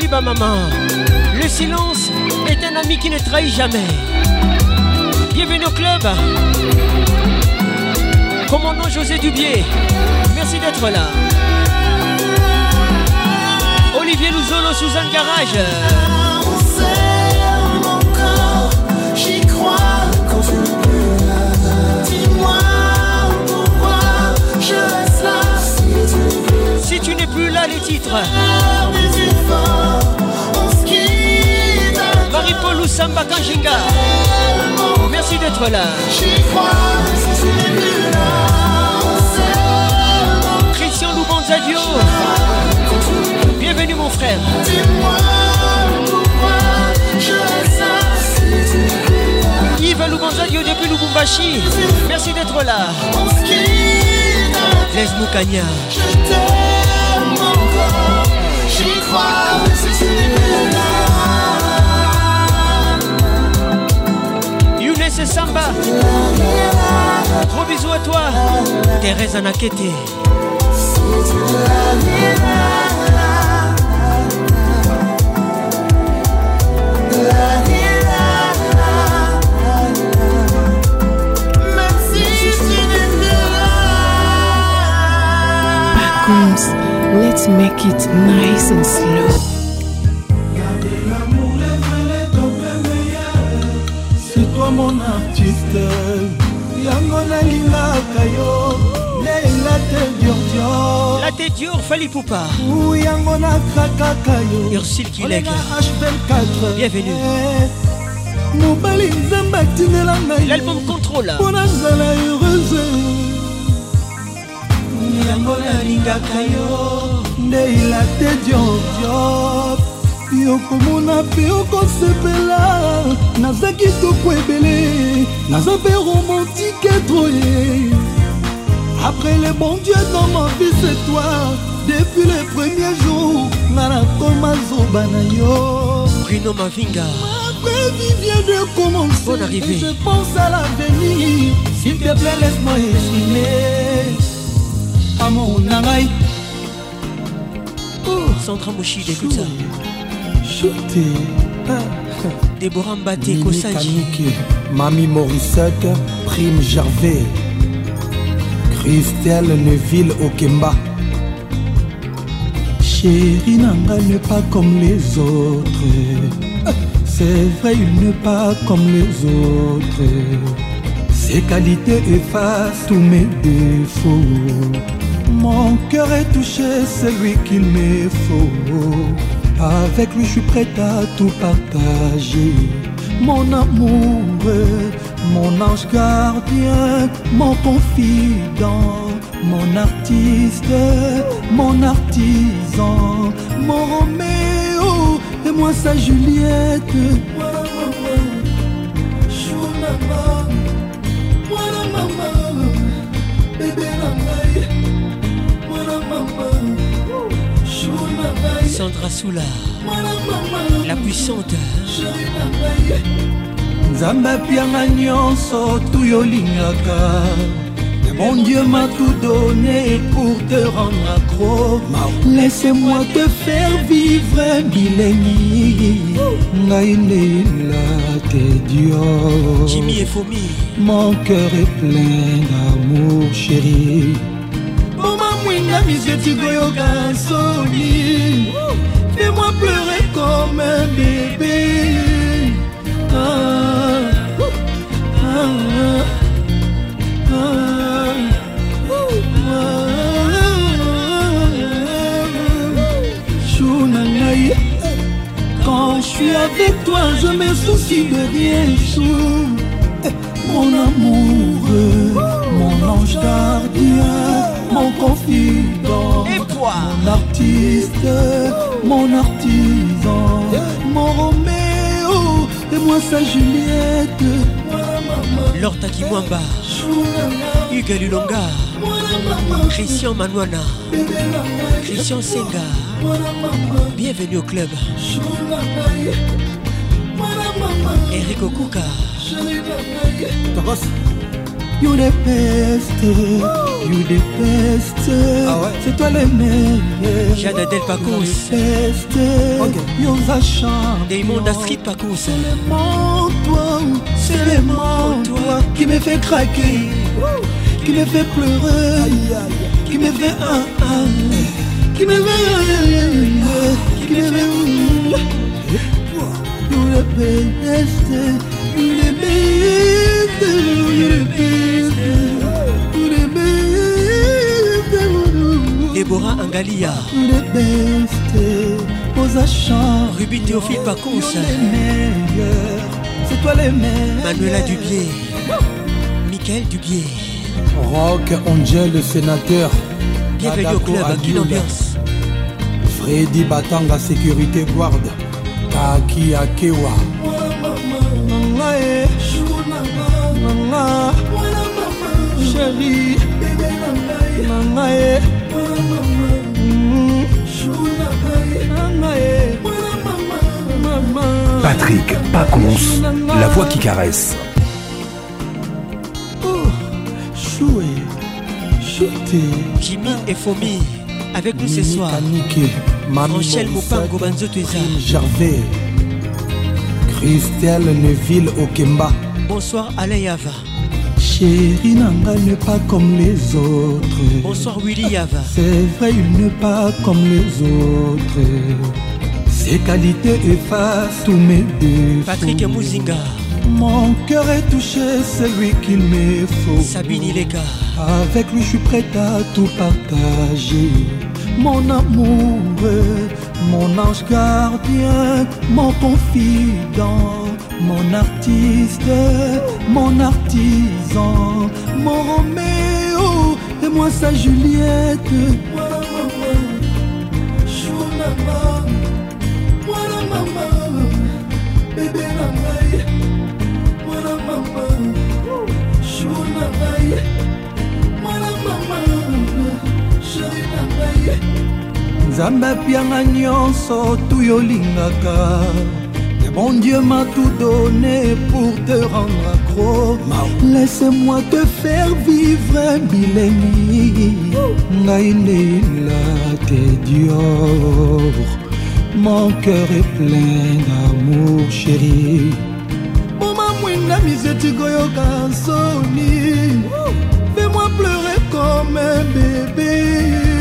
Bamama. Le silence est un ami qui ne trahit jamais. Bienvenue au club. Commandant José Dubier, merci d'être là. Olivier Louzolo, Suzanne Garage. Dis-moi pourquoi je reste si tu n'es plus là. Les titres. Marie-Paul Oussamba Kanjinga. Merci d'être là. Christian Loubanzadio. Bienvenue mon frère. Yves Loubanzadio depuis Lubumbashi. Merci d'être là. Blaise Moukania. Je t'aime Samba. Gros bisous à toi, Thérèse Anakete. Backgrounds let's make it nice and slow. c'est toi mon artiste yango nalingaka yo leila te diordior La tête Dior Fali Poupa. yango nakrakaka yo h24 Bienvenue. mobali nzambe atindela ngai L'album Contrôle. mpo nazala heureuse yango nalingaka yo ndeila te diodiop yokomona mpe okosepela naza kitoko ebele. Naza mpe romantike troye. Après le bon dieu dans ma vie c'est toi. Depuis le premier jour nga nakoma zoba na yo. Bruno Mavinga. Après vie vient de commencer. Bonne arrivée. Et je pense à l'avenir. S'il te plaît laisse-moi exprimer. Amour nangai Sandra Mouchid, écoute ça. Chuté Déborah Mbaté, Kosaji. Mamie Morissette Prime Gervais. Christelle Neville Okemba. Chérie Nanga n'est pas comme les autres. C'est vrai il n'est pas comme les autres. Ses qualités effacent tous mes défauts Mon cœur est touché, c'est lui qu'il me faut. Avec lui je suis prête à tout partager. Mon amour, mon ange gardien, mon confident mon artiste, mon artisan, mon Roméo et moi sa Juliette. Voilà maman, chou maman, voilà maman, Sandra Soula. La puissante. nzambe apianga nyonso tuyolingaka Mon Dieu m'a tout donné pour te rendre accro. Laissez-moi te faire vivre bilengi. Naïnela te Dieu. Jimmy et Fomi. Mon cœur est plein d'amour, chérie. Mwinga miseti koyoka soni. Fais-moi pleurer comme un bébé. Ah, ah, ah. Quand je suis avec toi, je me soucie de rien, chou. Mon amour, mon ange gardien, mon confident, mon artiste, mon artisan, mon Roméo, et moi sa Juliette. Lorta Kimwamba. Hugues Lulonga. Christian Manwana. Christian Senga. Bienvenue au club. Eric Okuka. You the best, you the best. C'est toi le meilleur. Jada Del Pacos. Best, yo chant. Damon Dastrit Pacos. C'est toi, c'est le toi qui me fait craquer, qui me fait pleurer, qui me fait un un, qui me fait, qui me fait. You the best, you the best, you the best, best. Déborah Angalia. You the best, chant. Ruby Théophile Pacos. C'est toi le meilleur. Manuela Dubier. Michael Dubier. Rock Angel le sénateur. Bienvenue au club, Guy Ambiance. Freddy Batanga sécurité guard. Taki Akewa. Chérie. Patrick Pacons, la voix qui caresse. Oh, choué, chouté. Jimmy et Fomi, avec nous ce soir. Franchel Mopango Banzo Tuesa. Gervais, Christelle Neville Okemba. Bonsoir Alain Yava. Chérie Nanga n'est pas comme les autres. Bonsoir Willy Yava. C'est vrai, il n'est pas comme les autres. Ses qualités effacent tous mes défauts Patrick Mouzinga. Mon cœur est touché, c'est lui qu'il me faut Sabine Ileka. Avec lui je suis prêt à tout partager Mon amour, mon ange gardien, mon confident Mon artiste, mon artisan Mon Roméo et moi sa Juliette nzambe apianga nyonso tu olingaka Et bon Dieu m'a tout donné pour te rendre accro. Laisse-moi te faire vivre bilengi Ngai nela te Dior. Mon cœur est plein d'amour chéri Mama mwinda miseti koyoka soni Fais-moi pleurer comme un bébé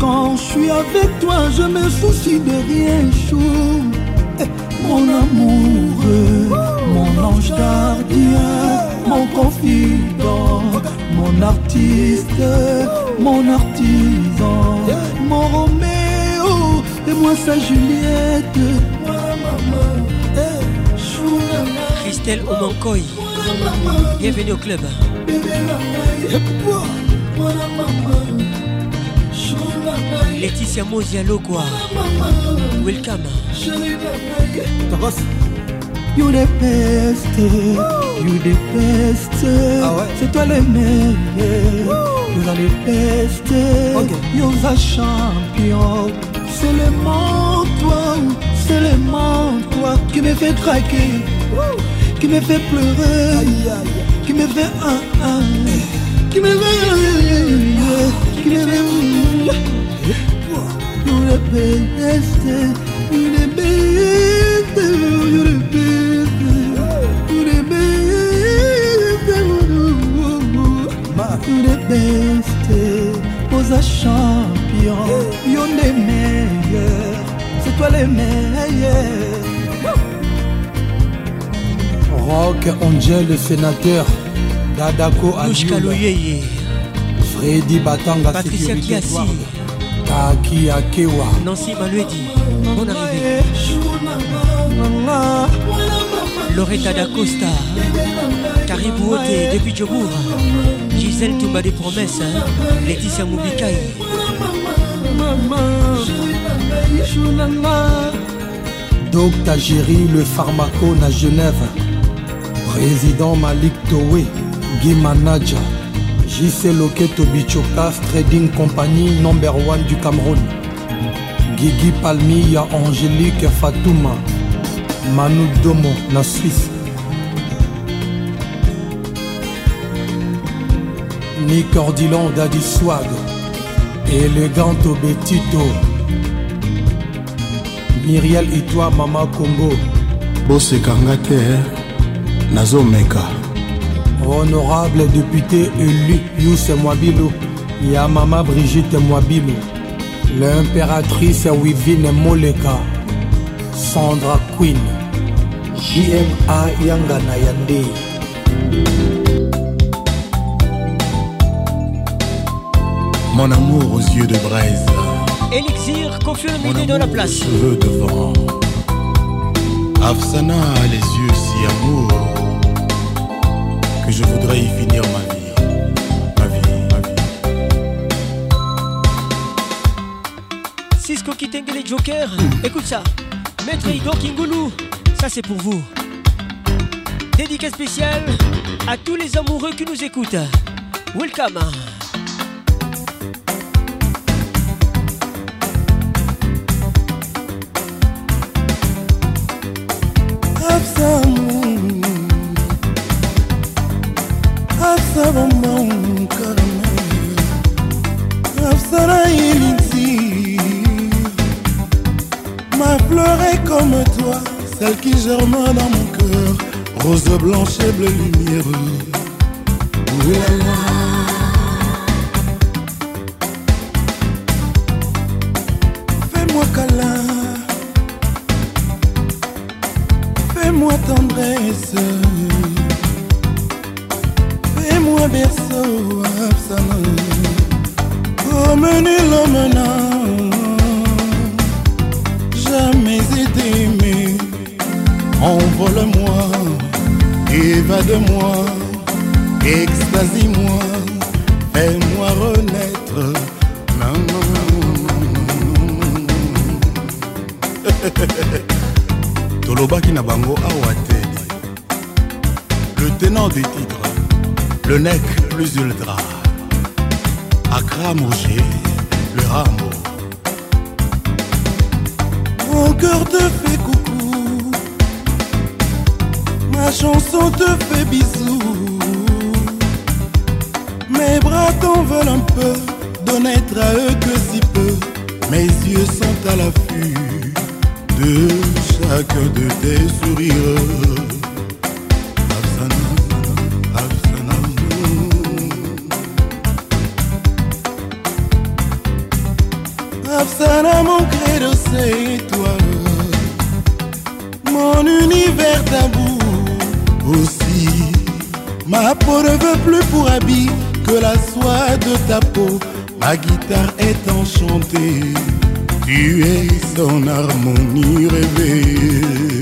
Quand je suis avec toi je me soucie de rien chou Mon amoureux Mon ange gardien Mon confident Mon artiste Mon artisan Mon Et moi sa Juliette Christelle Omankoy. Bienvenue au club. Laetitia Mozialogwa. Welcome. You the best, you the best. C'est toi le meilleur. You are the best. You are champion. C'est le monde, toi, c'est le monde, toi qui me fait craquer, qui me fait pleurer, qui me fait un, un, qui me fait, qui me fait. You the best, you the best, you the best, you the best, you the best, Posa champion, you le meilleur, c'est toi le meilleur. Rock Angel le sénateur, Dadako Loyeye. Freddy Batanga Patricia Kiassi. Edouard, Taki Akewa. Nancy Maluedi. Bonne arrivée. Loretta D'Acosta. Caribou Ote depuis Djobour. Gisèle Toumba des promesses. hein. Laetitia Moubikai. Docteur Géry, le pharmaco à Genève. Président Malik Towe, Guy Manaja. JC Loketo Bichokas Trading Company number one du Cameroun. Guigui Palmilla Angélique Fatouma. Manu Domo na Suisse. Nick Ordilon Daddy Swag. Eleganto Betito. Myriel Itwa Mama Congo. bosekanga te nazomeka Honorable député élu Youssef Mwabilo, ya Mama Brigitte Mwabilo, l'impératrice Wivine Moleka, Sandra Queen, JMA Yangana Yande. mon amour aux yeux de braise Elixir confirme l'idée de la place. cheveux de vent Afsana a les yeux si amour que je voudrais y finir ma vie ma vie ma vie Cisco Kitengele Joker. Écoute ça. Maître Igor Kingulu. Ça, c'est pour vous. Dédicace spéciale à tous les amoureux qui nous écoutent. Welcome. Rose blanche et bleu lumière. Afsana, mon credo, c'est toi. Mon univers tabou aussi. Ma peau ne veut plus pour habit que la soie de ta peau. Ma guitare est enchantée. Tu es son harmonie rêvée.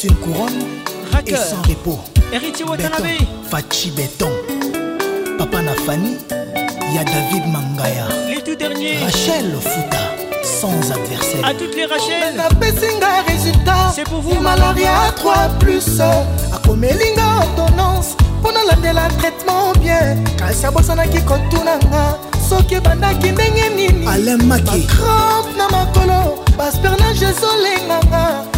Porte une couronne Racker. et sans repos. Héritier Watanabe, Fachi Béton. Papa na Fanny, il y a David Mangaya. les tout derniers. Rachel Futa, sans adversaire. À toutes les Rachel, napesinga résultat c'est pour vous. malaria 3 plus akomelinga ordonnance mpo nalandela traitement bien kasi abosanaki kotunanga soki ebandaki ndenge nini Alain Maki. bacrampe na makolo baspernage ezolenganga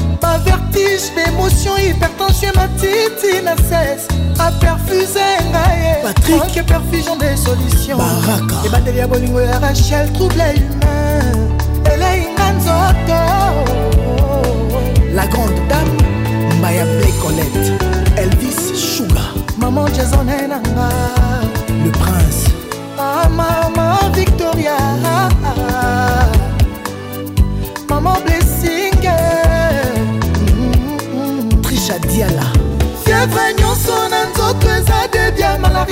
bavertige baémotion hypertension matiti na ses aperfuse ngai Patrick. oke perfusion de solution Baraka. ebandeli ya bolingo ya rachel trouble humain eleinga nzoto La grande dame, Maya Blake Colette. Elvis Sugar, maman jason enanga le prince.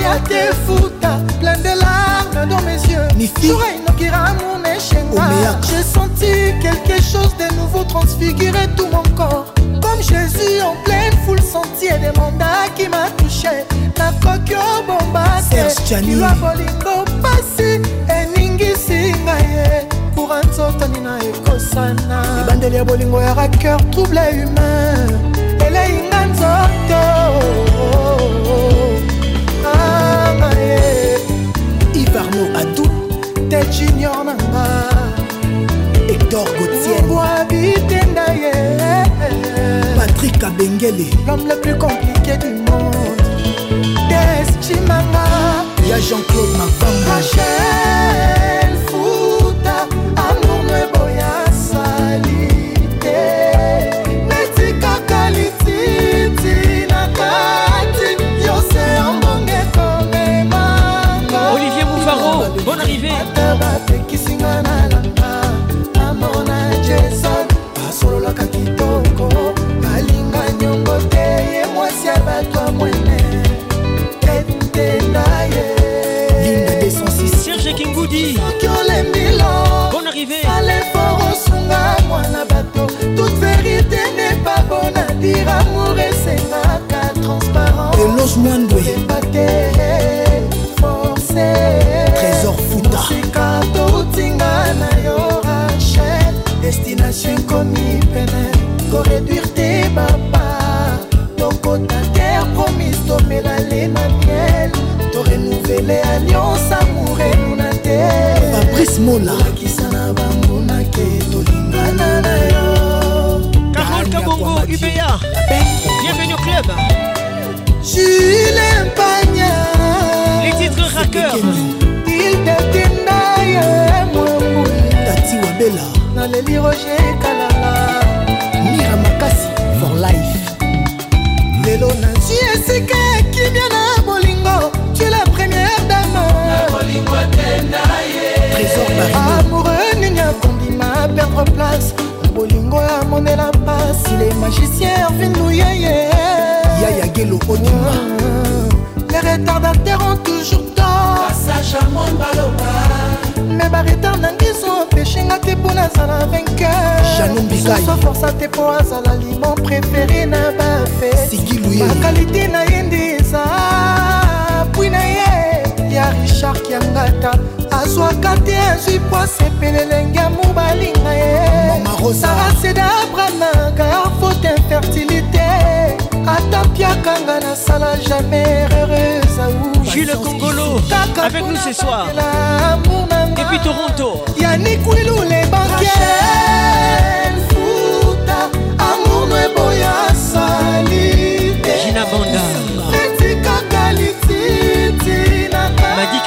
Malaria te futa? Plein de larmes dans mes yeux. Nifi. jour inokira mon échenga j'ai senti quelque chose de nouveau transfigurer tout mon corps. Comme Jésus en pleine foule senti et demanda qui m'a touché. Nakoki obomba Serge te Chani. kilwa bolingo pasi eningisi ngai ye pour nzoto nina ekosana. Bandeli ya bolingo ya raker trouble humain. Eleinga nzoto te junior nanga hector gotienboa bitenda ye patrik abengele l'homme le plus compliqué du monde. Deschimanga ya jean-claude mavanga Kingoudi, soki olembilo bonne arrivée. alefort osunga mwana bato toute vérité n'est pas bonne à dire. Amour esengaka transparent eloge mwandwe te forcé. Trésor futa sika toutinga na yo rachel destination ekomi pene koréduire te bapa tokota terre promise tomela le na miel. Torenouvele alliance amour enuna te fabrice mola. Olakisa na bambuna ke tolingana na yo. Carole Kabongo, UBA. Bienvenue au club. Jules Pagna. Les titres rackers. il detinda ye mwambui tati wabela. Naleli roger kalala. Mira makasi for life. Lelo nazwi esika amoureux ndenge akondima perdre place. Bolingo amonela pasi le magicien ervinuyeye yayagelo onima les retardateurs ont toujours me baretar na biso peshinga te mpo nazala vainqueurso forsa te mpo azala limon préféré na bafe bakalité na ye nde eza richard kiangata azwaka te azwi poase epele elenge ya mobalinga ye saraseda abramaka ya faute infertilité. Ata piakanga nasala jamais heureuse au Jules Congolo, avec nous ce soir. Depuis Toronto. yannick wilu le banquier futa amour no eboya sali Gina Banda.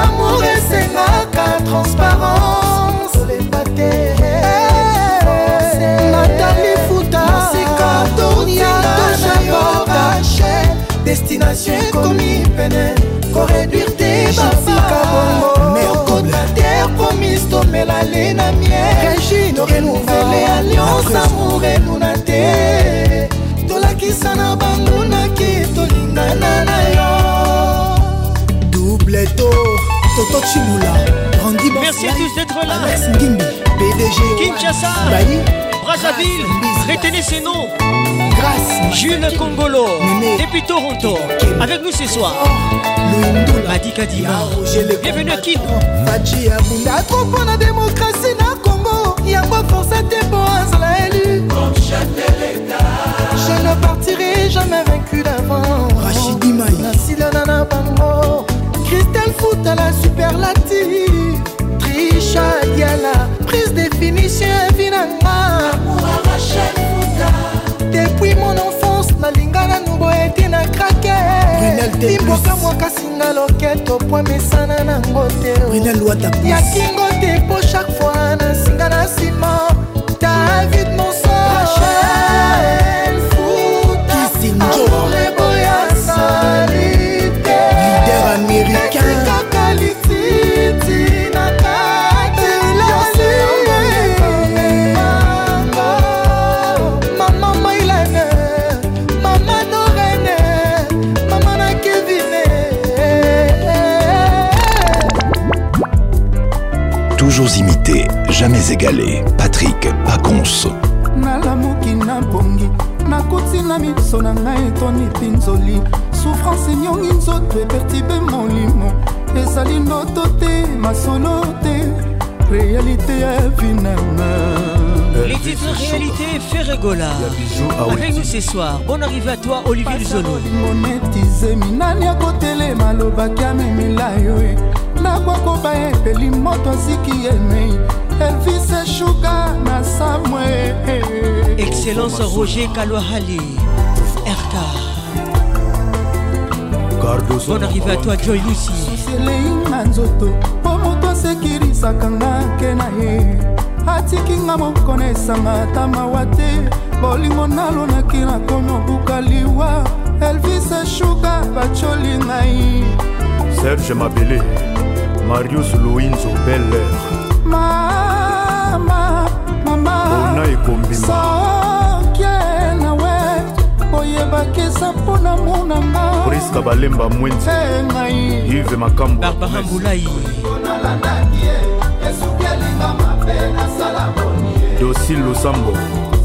amour esengaka transparence olemba te natali futa sika toniatoyo rachel destination ekomi pene koréduire te babakota terre promise tomela le na miel torenuvele alliance amour enuna te toto chimula grandi Merci à tous d'être là. alex ngimbi pdg Kinshasa, Bailly, Brazzaville, retenez ces noms. grâce Jules Congolo, depuis Toronto, avec nous ce soir. Madi Kadima, bienvenue à Kin. faji abunda trop mpo na démocratie na congo yango force te mpo azala élu je ne partirai jamais vaincu d'avant na bango christel futa la superlative. Trisha diala prise définition evinanga depuis mon enfance nalinga nanu boye te na krake limboka mwakasinga loketo po emesana nango te ya kingo te po chaque fois nasinga na nsima égalé. Patrick Pacons. nalamuki nakuti na miso na ngai etoni mpinzoli souffrance enyongi nzoto epertibe molimo ezali ndoto te masolo te réalité ya vinanga Les titres réalité fait rigola. Avec nous ce soir. Bonne arrivée à toi, Olivier minani akotelema amemela yo moto emei elvis eshuka na samwe Excellence Roger Kalouahali. RK. Bonne arrivée à toi, Joy Lucy. elei na nzoto mpo moto asekirisaka nga ke na ye atiki nga moko na esanga ata mawa te bolingo nalonaki nakomi obuka liwa elvis eshuka bacoli ngai serge mabele marius luinzo beller mama ekombima sokie nawe oyebaki eza mpo na monanga priska balemba mwenzi e ngai. Ive makambo. Barbara mbulai esuki elinga mabe nasala boni dosi lusambo.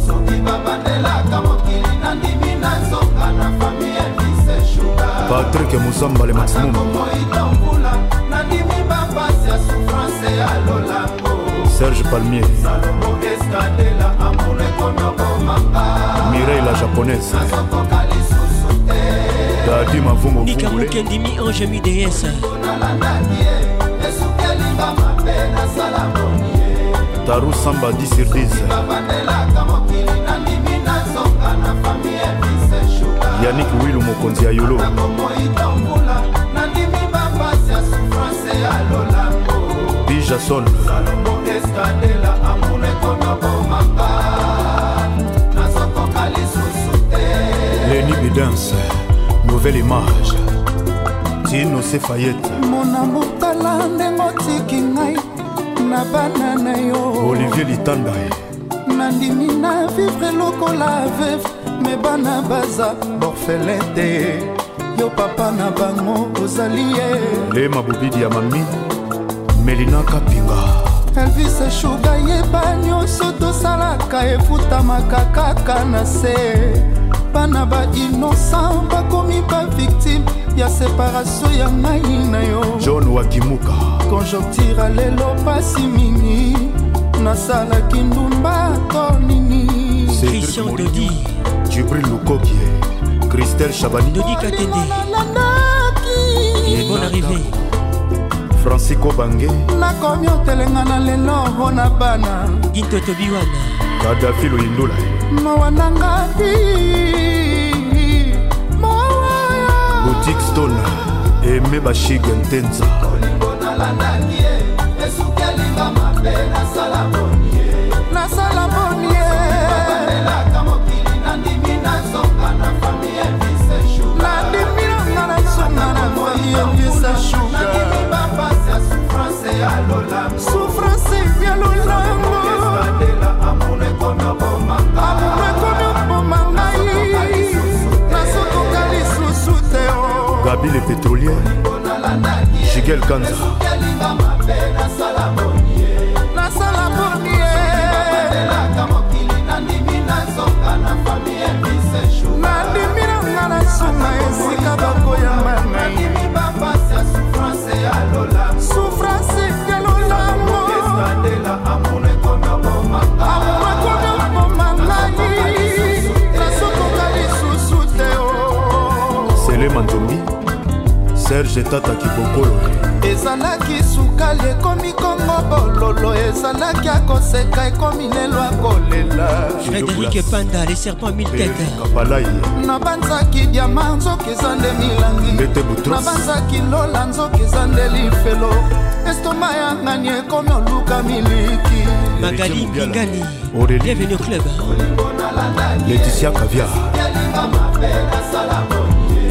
Soki babandelaka mokili nandimi nazonga na fami elise shuga patrik musambale maximum. Moida mbula nandimi bapasi ya souffrance ya lolango serge palmier. Mireille la japonaise. Dadi mavungukendimi ange mids taru samba 10 sur 10 yanik wilu mokonzi ya yolo. Ya lola. Te leni bidance nouvelle image. Tino sefayete mona motala ndenge otiki ngai na bana na yo. Olivier litanda nandimi na vivre lokola veve me bana baza borfelin te yo papa na bango ozali ye. Lema bobidi ya mami melina kapinga. Elvis eshuga yeba nyonso tosalaka efutamaka kaka na se. Bana bainocent bakomi bavictime ya separatio ya ngai na yo. John wakimuka. Conjonctira lelo pasi mingi nasalaki ndumba to nini. Christian Dodi. jibril lukokie christelle chabani. Dodi Katende. Bonne arrivée. Francisco bange. Nakomi otelenga na lelo mpo na bana. Ginto Tobiwana. kadafi loyindula mawa na ngai boutique stone eme bashige ntenza olingo nalandaki ye esuki elinga mabe nasala pétrolière jigel kanza. Nasala nandimi nanga na nsima esika bakoyamba nai souffrance yalolango manzombi serge tata kibokolo ezalaki sukali ekomi kongo bololo ezalaki akoseka ekomi lelo akolela. Frédéric Panda, mille têtes. kapalai nabanzaki diama nzoki eza nde milangi. Nabanzaki lola nzoki eza nde lifelo. Estoma ya ngani ekomi oluka miliki. Magali Mbingani. Au club. laeticia caviar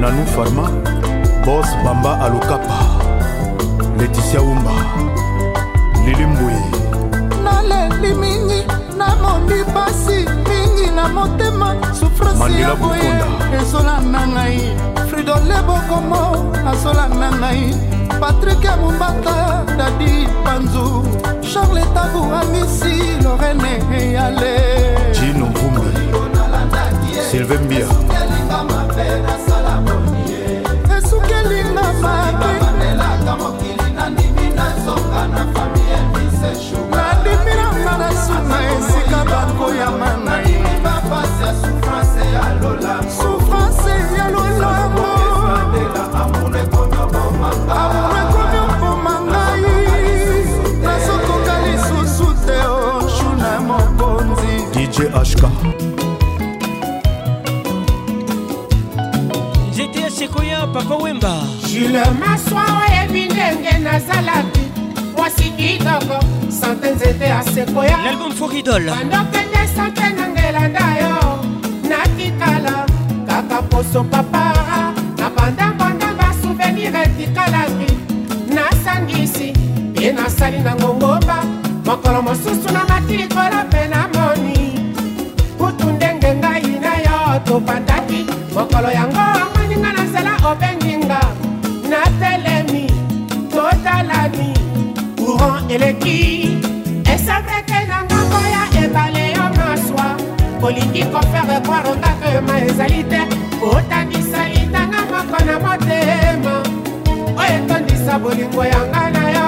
nanu farma bos bamba alokapa leticia wumba lilimbwe naleli mingi namondi pasi mingi na motema Mandela ya boye Bukonda. ezolanda ngai. Fridole bokomo azolanda ngai. Patrik ya mombata dadi panzu charle tabu amisi lorene eyale. Jino mvumbi sylvain mbia na esika bakoyama ngai souffrance ya lolango amour ekomi opoma ngai nazokoka lisusu te oshuna mokonzi. Dj hk ya sekoya papa wemba. Jule maswa oyebi ndenge nazalaki. Mwasi kitoko sante nzete ya sekoya l'album foridol. Bandokende sante nangelanda yo natikala kaka poso papara. Na bandambanda basouvenir etikalaki nasangisi mpe nasali na ngongomba mokolo mosusu na mati likolo mpe namoni kutu ndenge ngai na yo tobandaki mokolo yango amoninga na nzela obenginga natelemi totalani courant eleki olingi kofere kwaro kaka ema ezali te. Otangisa litanga moko na motema. Oyo etondisa bolingo yanga na yo.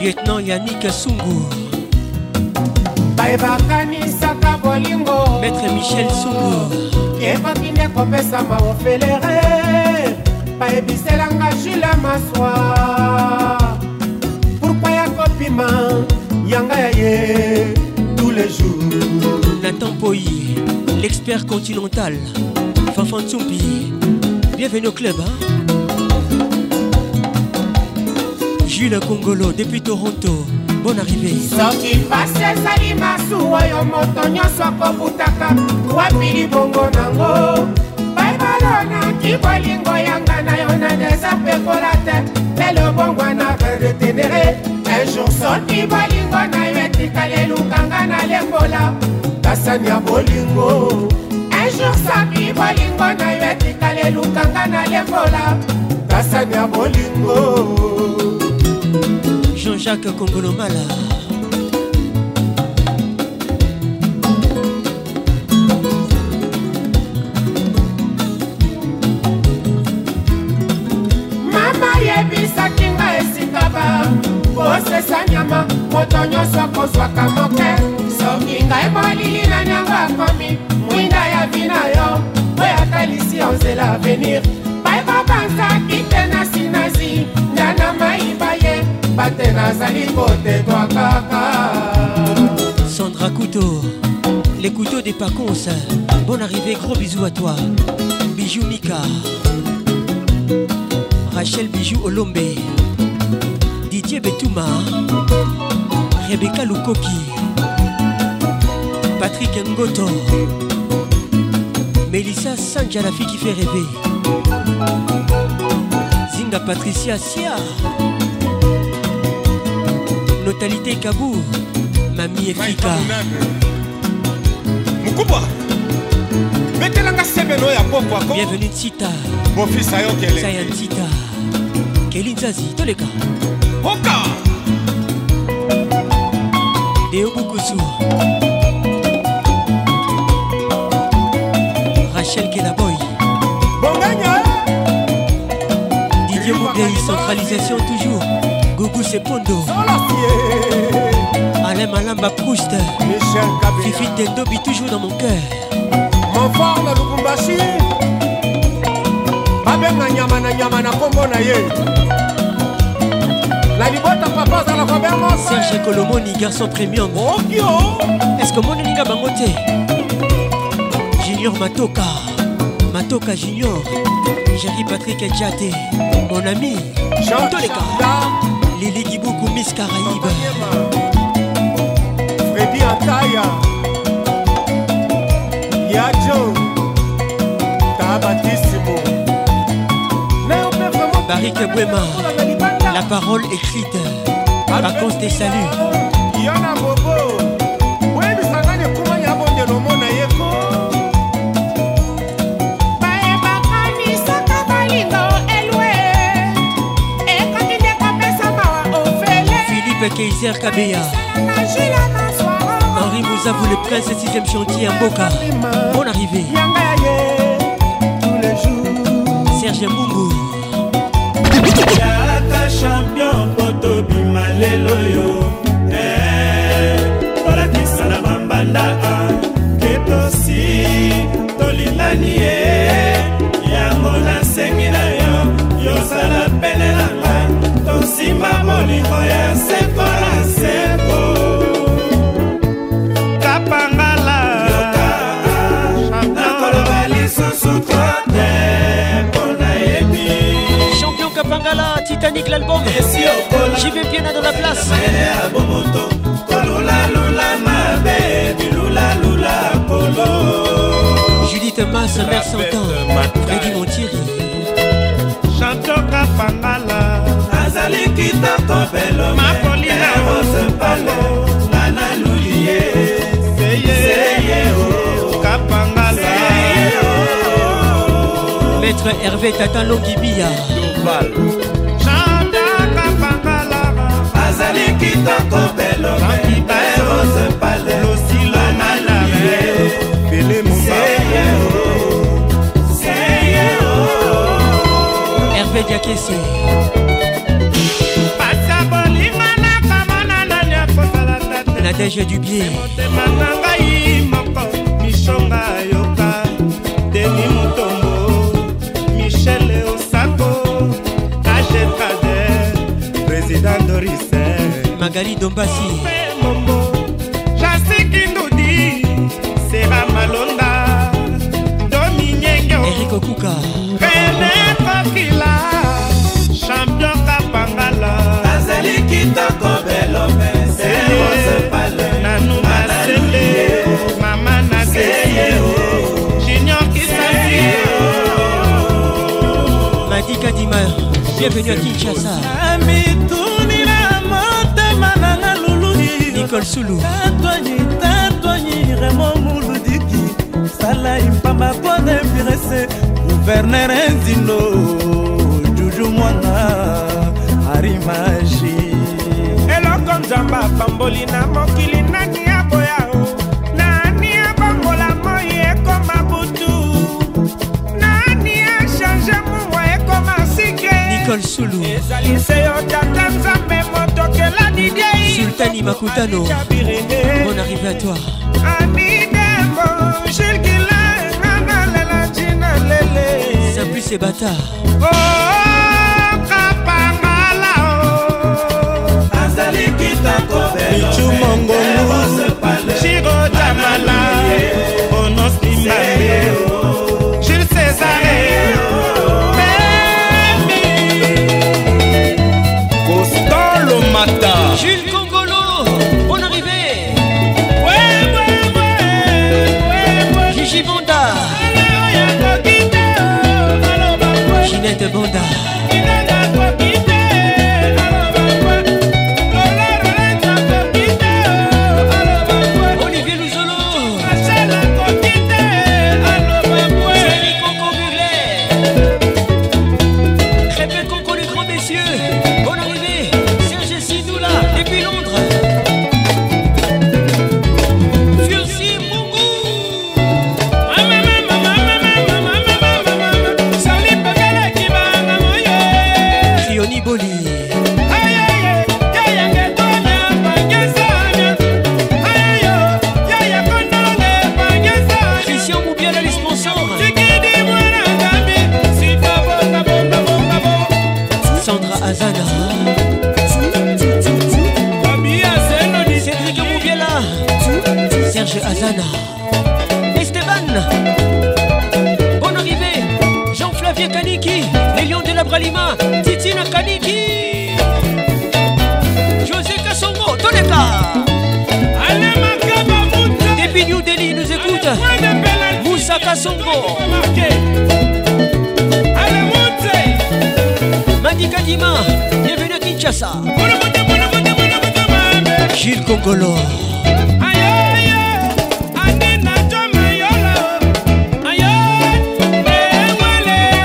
Lieutenant yanik sungu. Bayebakanisaka bolingo. Maître michel sungu. Ekoki nde kopesama ofelere bayebiselanga jule maswa. Pourkua ya kopima yanga ya ye les jours. Nathan poi l'expert continental. Fanfan tsumbi bienvenue au club hein? jules congolo depuis toronto. Bonne arrivée. Soki pasi ezali masu oyo moto nyonso akobutaka. Wapi libongo nango? Baebalonaki bolingo yanga na yo na deza pekola te lelo bongwa na redetenere un jour soki bolingo na yo sikale lukanga nalembola kasani ya bolingo. Ejour sami bolingo na yo etikale lukanga nalembola kasani ya bolingo. Jean-jacques kongolomala. Mama yebisaki nga esikaba kosesa nyama. Moto nyonso akozwaka moke soki ngai molili na nyango akomi mwinda ya vina yo oyo atalisi yo nzela avenir bayeba banzaki te na sinazi ndana mayiba ye bate nazali kotetwa kaka Sandra Couteau, les couteaux des Paconce. Bonne arrivée, gros bisous à toi. Bijou Mika. Rachel Bijou Olombe. Didier Betouma. Rebecca Lukoki. Patrick Ngoto. Mélissa Sanja, la fille qui fait rêver. Zinga Patricia Sia. Notalité Kabou. Mami Efika. mokubwa betelanga sebeno ya popo ako Bienvenue Tita. bofisa yokele Saya Tita. Kelly Nzazi, toleka. Bukusu. Rachel Kenaboy. bonganya Didier Moubei, centralisation toujours. Gougou Sepondo. Alain Malamba Proust. Fifi Tendobi toujours dans mon cœur. monfort na lubumbashi babenga nyama na nyama na nkombo na ye la libota papa azala robert mose serge kolomoni garçon premium. Oh, Okio eske monelinga bango te junior matoka. Matoka junior. Jerry patrik jate mon ami. Toleka lili kibuku miss caraïbe. Fredi antaya yajo tabatisi Bwema, la parole écrite. Vacances des saluts. Philippe Kaiser Kabea. Henri Mouzavou, le prince 6ème chantier à Mboka. Bonne arrivée. Serge Mungu. Champion po tobima lelo yo. Eh, tolakisa na bambanda ke tosi tolingani ye. Yango nasengi na yo yosala pene na ngai tosimba molingo ya seko na seko. Kapangala nakoloba lisusu to te mpo nayebi Champion Kapangala, Titanic l'album. J'y vais bien dans la place. Judith Mass, mère Santan. Freddy Montieri. champion kapangala azali kitoko belo makolina rose palo maître Hervé Tata Longibia chandaka pangalama azali kitoko belobeiba erose pale losilo malame pele mombaa hervé diakese pasa bolima nakamona nani akosala tate nadege dubie motema na ngai moko mishonga yoka denimo président dorise Magali Dombasi. mombo jasiki ndudi sera malonda dominyenge Eric Okuka. rene kokila champion kapangala azali kitoko belome nanu masele mama nadeye junior kisasi Madika Dima. Bienvenue à Kinshasa. Nicole muludiki sala impamba pone pirese guverner nzindo juju mwana arimaji eloko nzambe apamboli na mokili nani aboya o? Nani abongola moi ekoma butu? Nani achange mowa ekoma sike? Nicole Soulou. ezali se yo tata nzambe motokela didiei Tani Makutano, bonne arrivée à toi. Ça plus ces bâtards. Chirodamala, Bonos Nimbabe, Jules César. Jules Gigi Bonda. Ginette Bonda.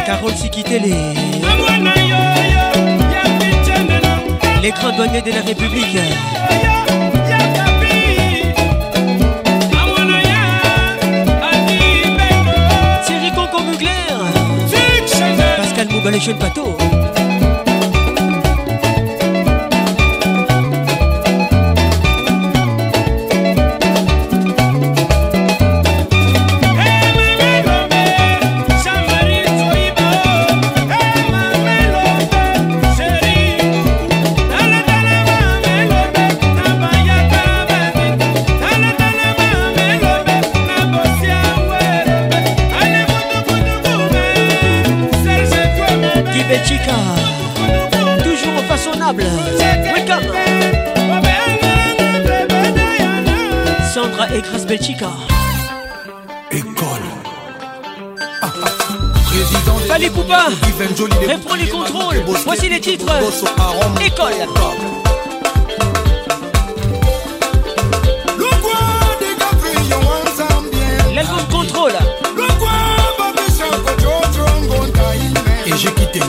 Carole Sikitele. Les grands de la République. Thierry Conco Mugler Pascal Mouba les jeunes Poupa Reprends les contrôles Voici les titres École L'album Contrôle Et j'ai quitté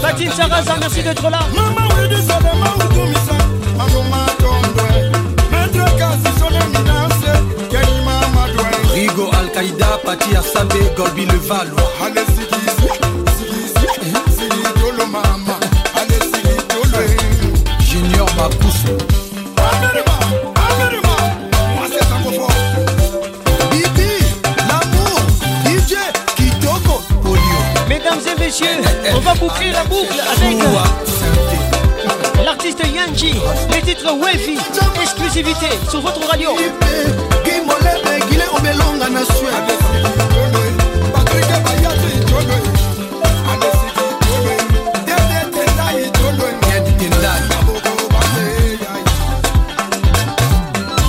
Fatine Saraza, merci d'être là Pati Asabe, Golbi le Valois. Junior Mesdames et messieurs, on va boucler la boucle avec l'artiste Yanji, les titres Wavy, exclusivité sur votre radio.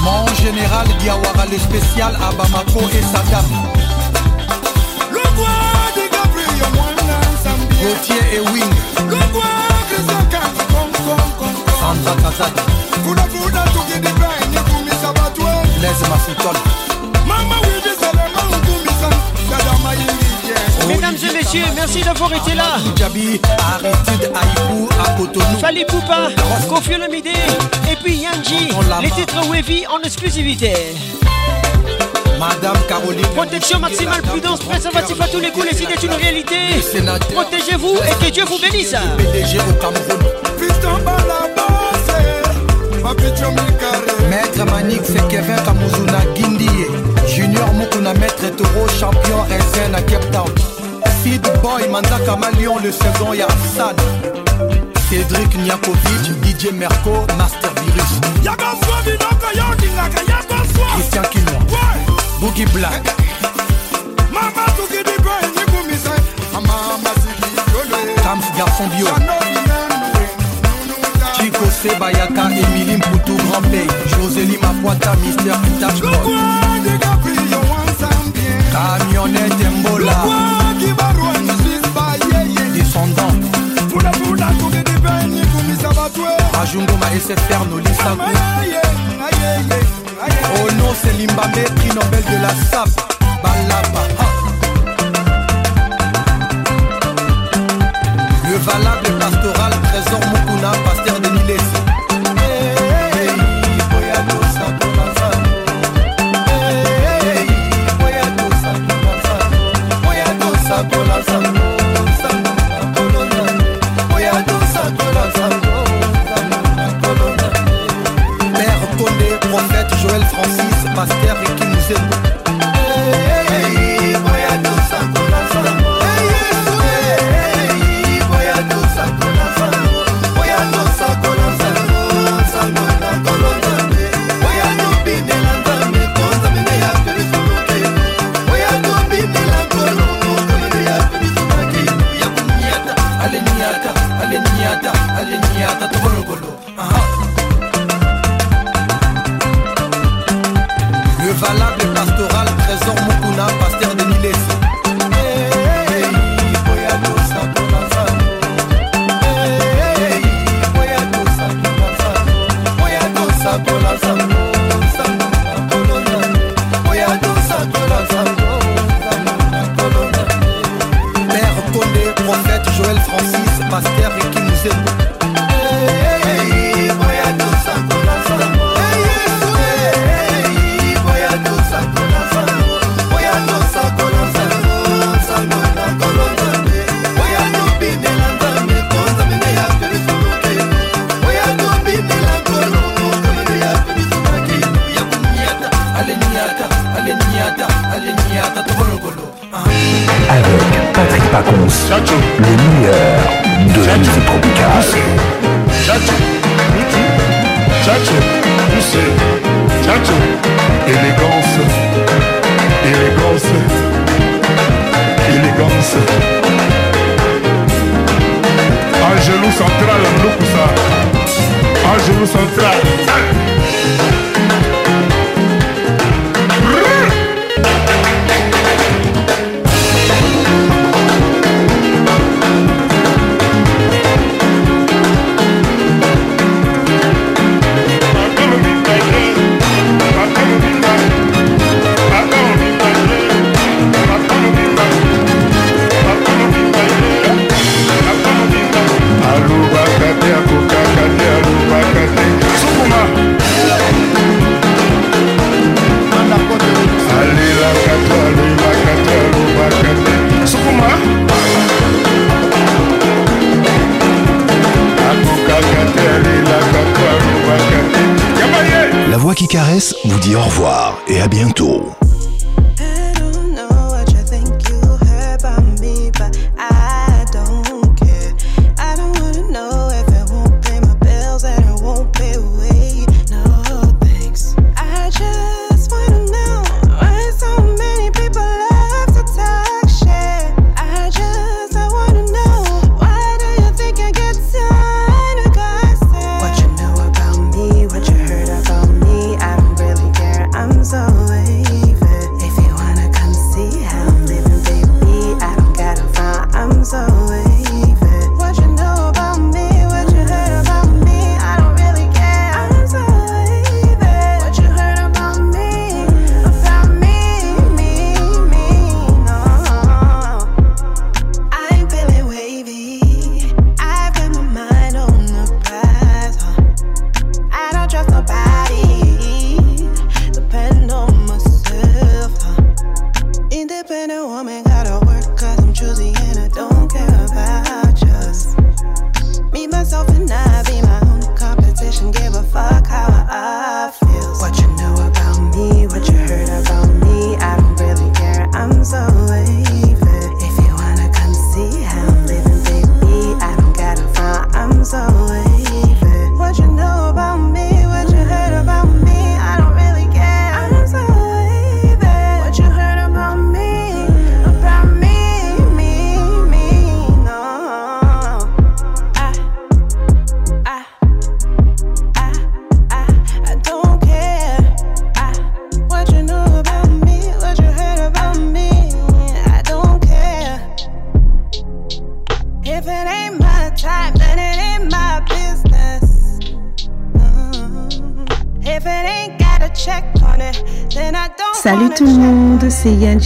Mon général Diawara, le spécial à Bamako et Saddam. Gauthier et Wing. Sandra Kazadi. Messieurs, merci d'avoir été là. Djabi, Aristide Aïkou à Cotonou. Fali Poupa, Kofi Olomide et puis Yanji, les titres Wavy en exclusivité. Madame Caroline. Protection maximale, prudence, préservatif à tous les coups, les signes est une réalité. Protégez-vous et que Dieu vous bénisse. PDG au Cameroun. Maître Manik, c'est Kevin Kamuzuna Guindie. Junior Mukuna, Maître Toro, champion RSN à Cape Town. Sid Boy, Manzaka Malion, le second Yafsan. Cédric Niakovic, DJ Merco, Master Virus. Christian Kinois. Boogie Black. Camps Garçon Bio. Chico Sebayaka, Emily Mpoutou, Grand Pays. Josélie Mapoita, Mister Touchboy. Camionnette Mbola. Bajungo ma SFR Nolisaku. Oh non, c'est Limbambe, prix Nobel de la SAP. Balaba. ha. Le valable pastoral, trésor Mukuna, pasteur de Niles. reason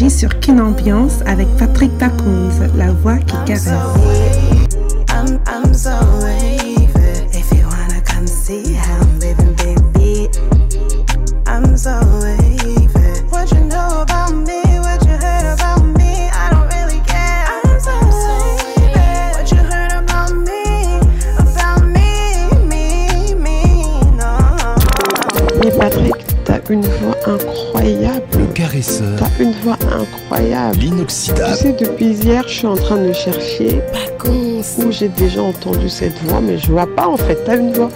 Jardim suis en train de chercher où j'ai déjà entendu cette voix, mais je vois pas en fait. T'as une voix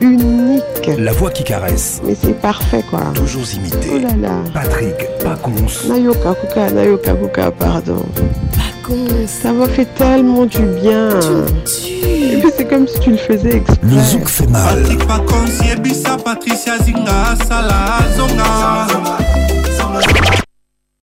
unique. La voix qui caresse. Mais c'est parfait quoi. Toujours imité. Oh là là. Patrick Pacons. Nayoka Kuka, Nayoka Kuka, pardon. Pacons. Ça m'a fait tellement du bien. C'est comme si tu le faisais exprès. Le zouk fait mal. Patrick Patricia Zinga, Sala,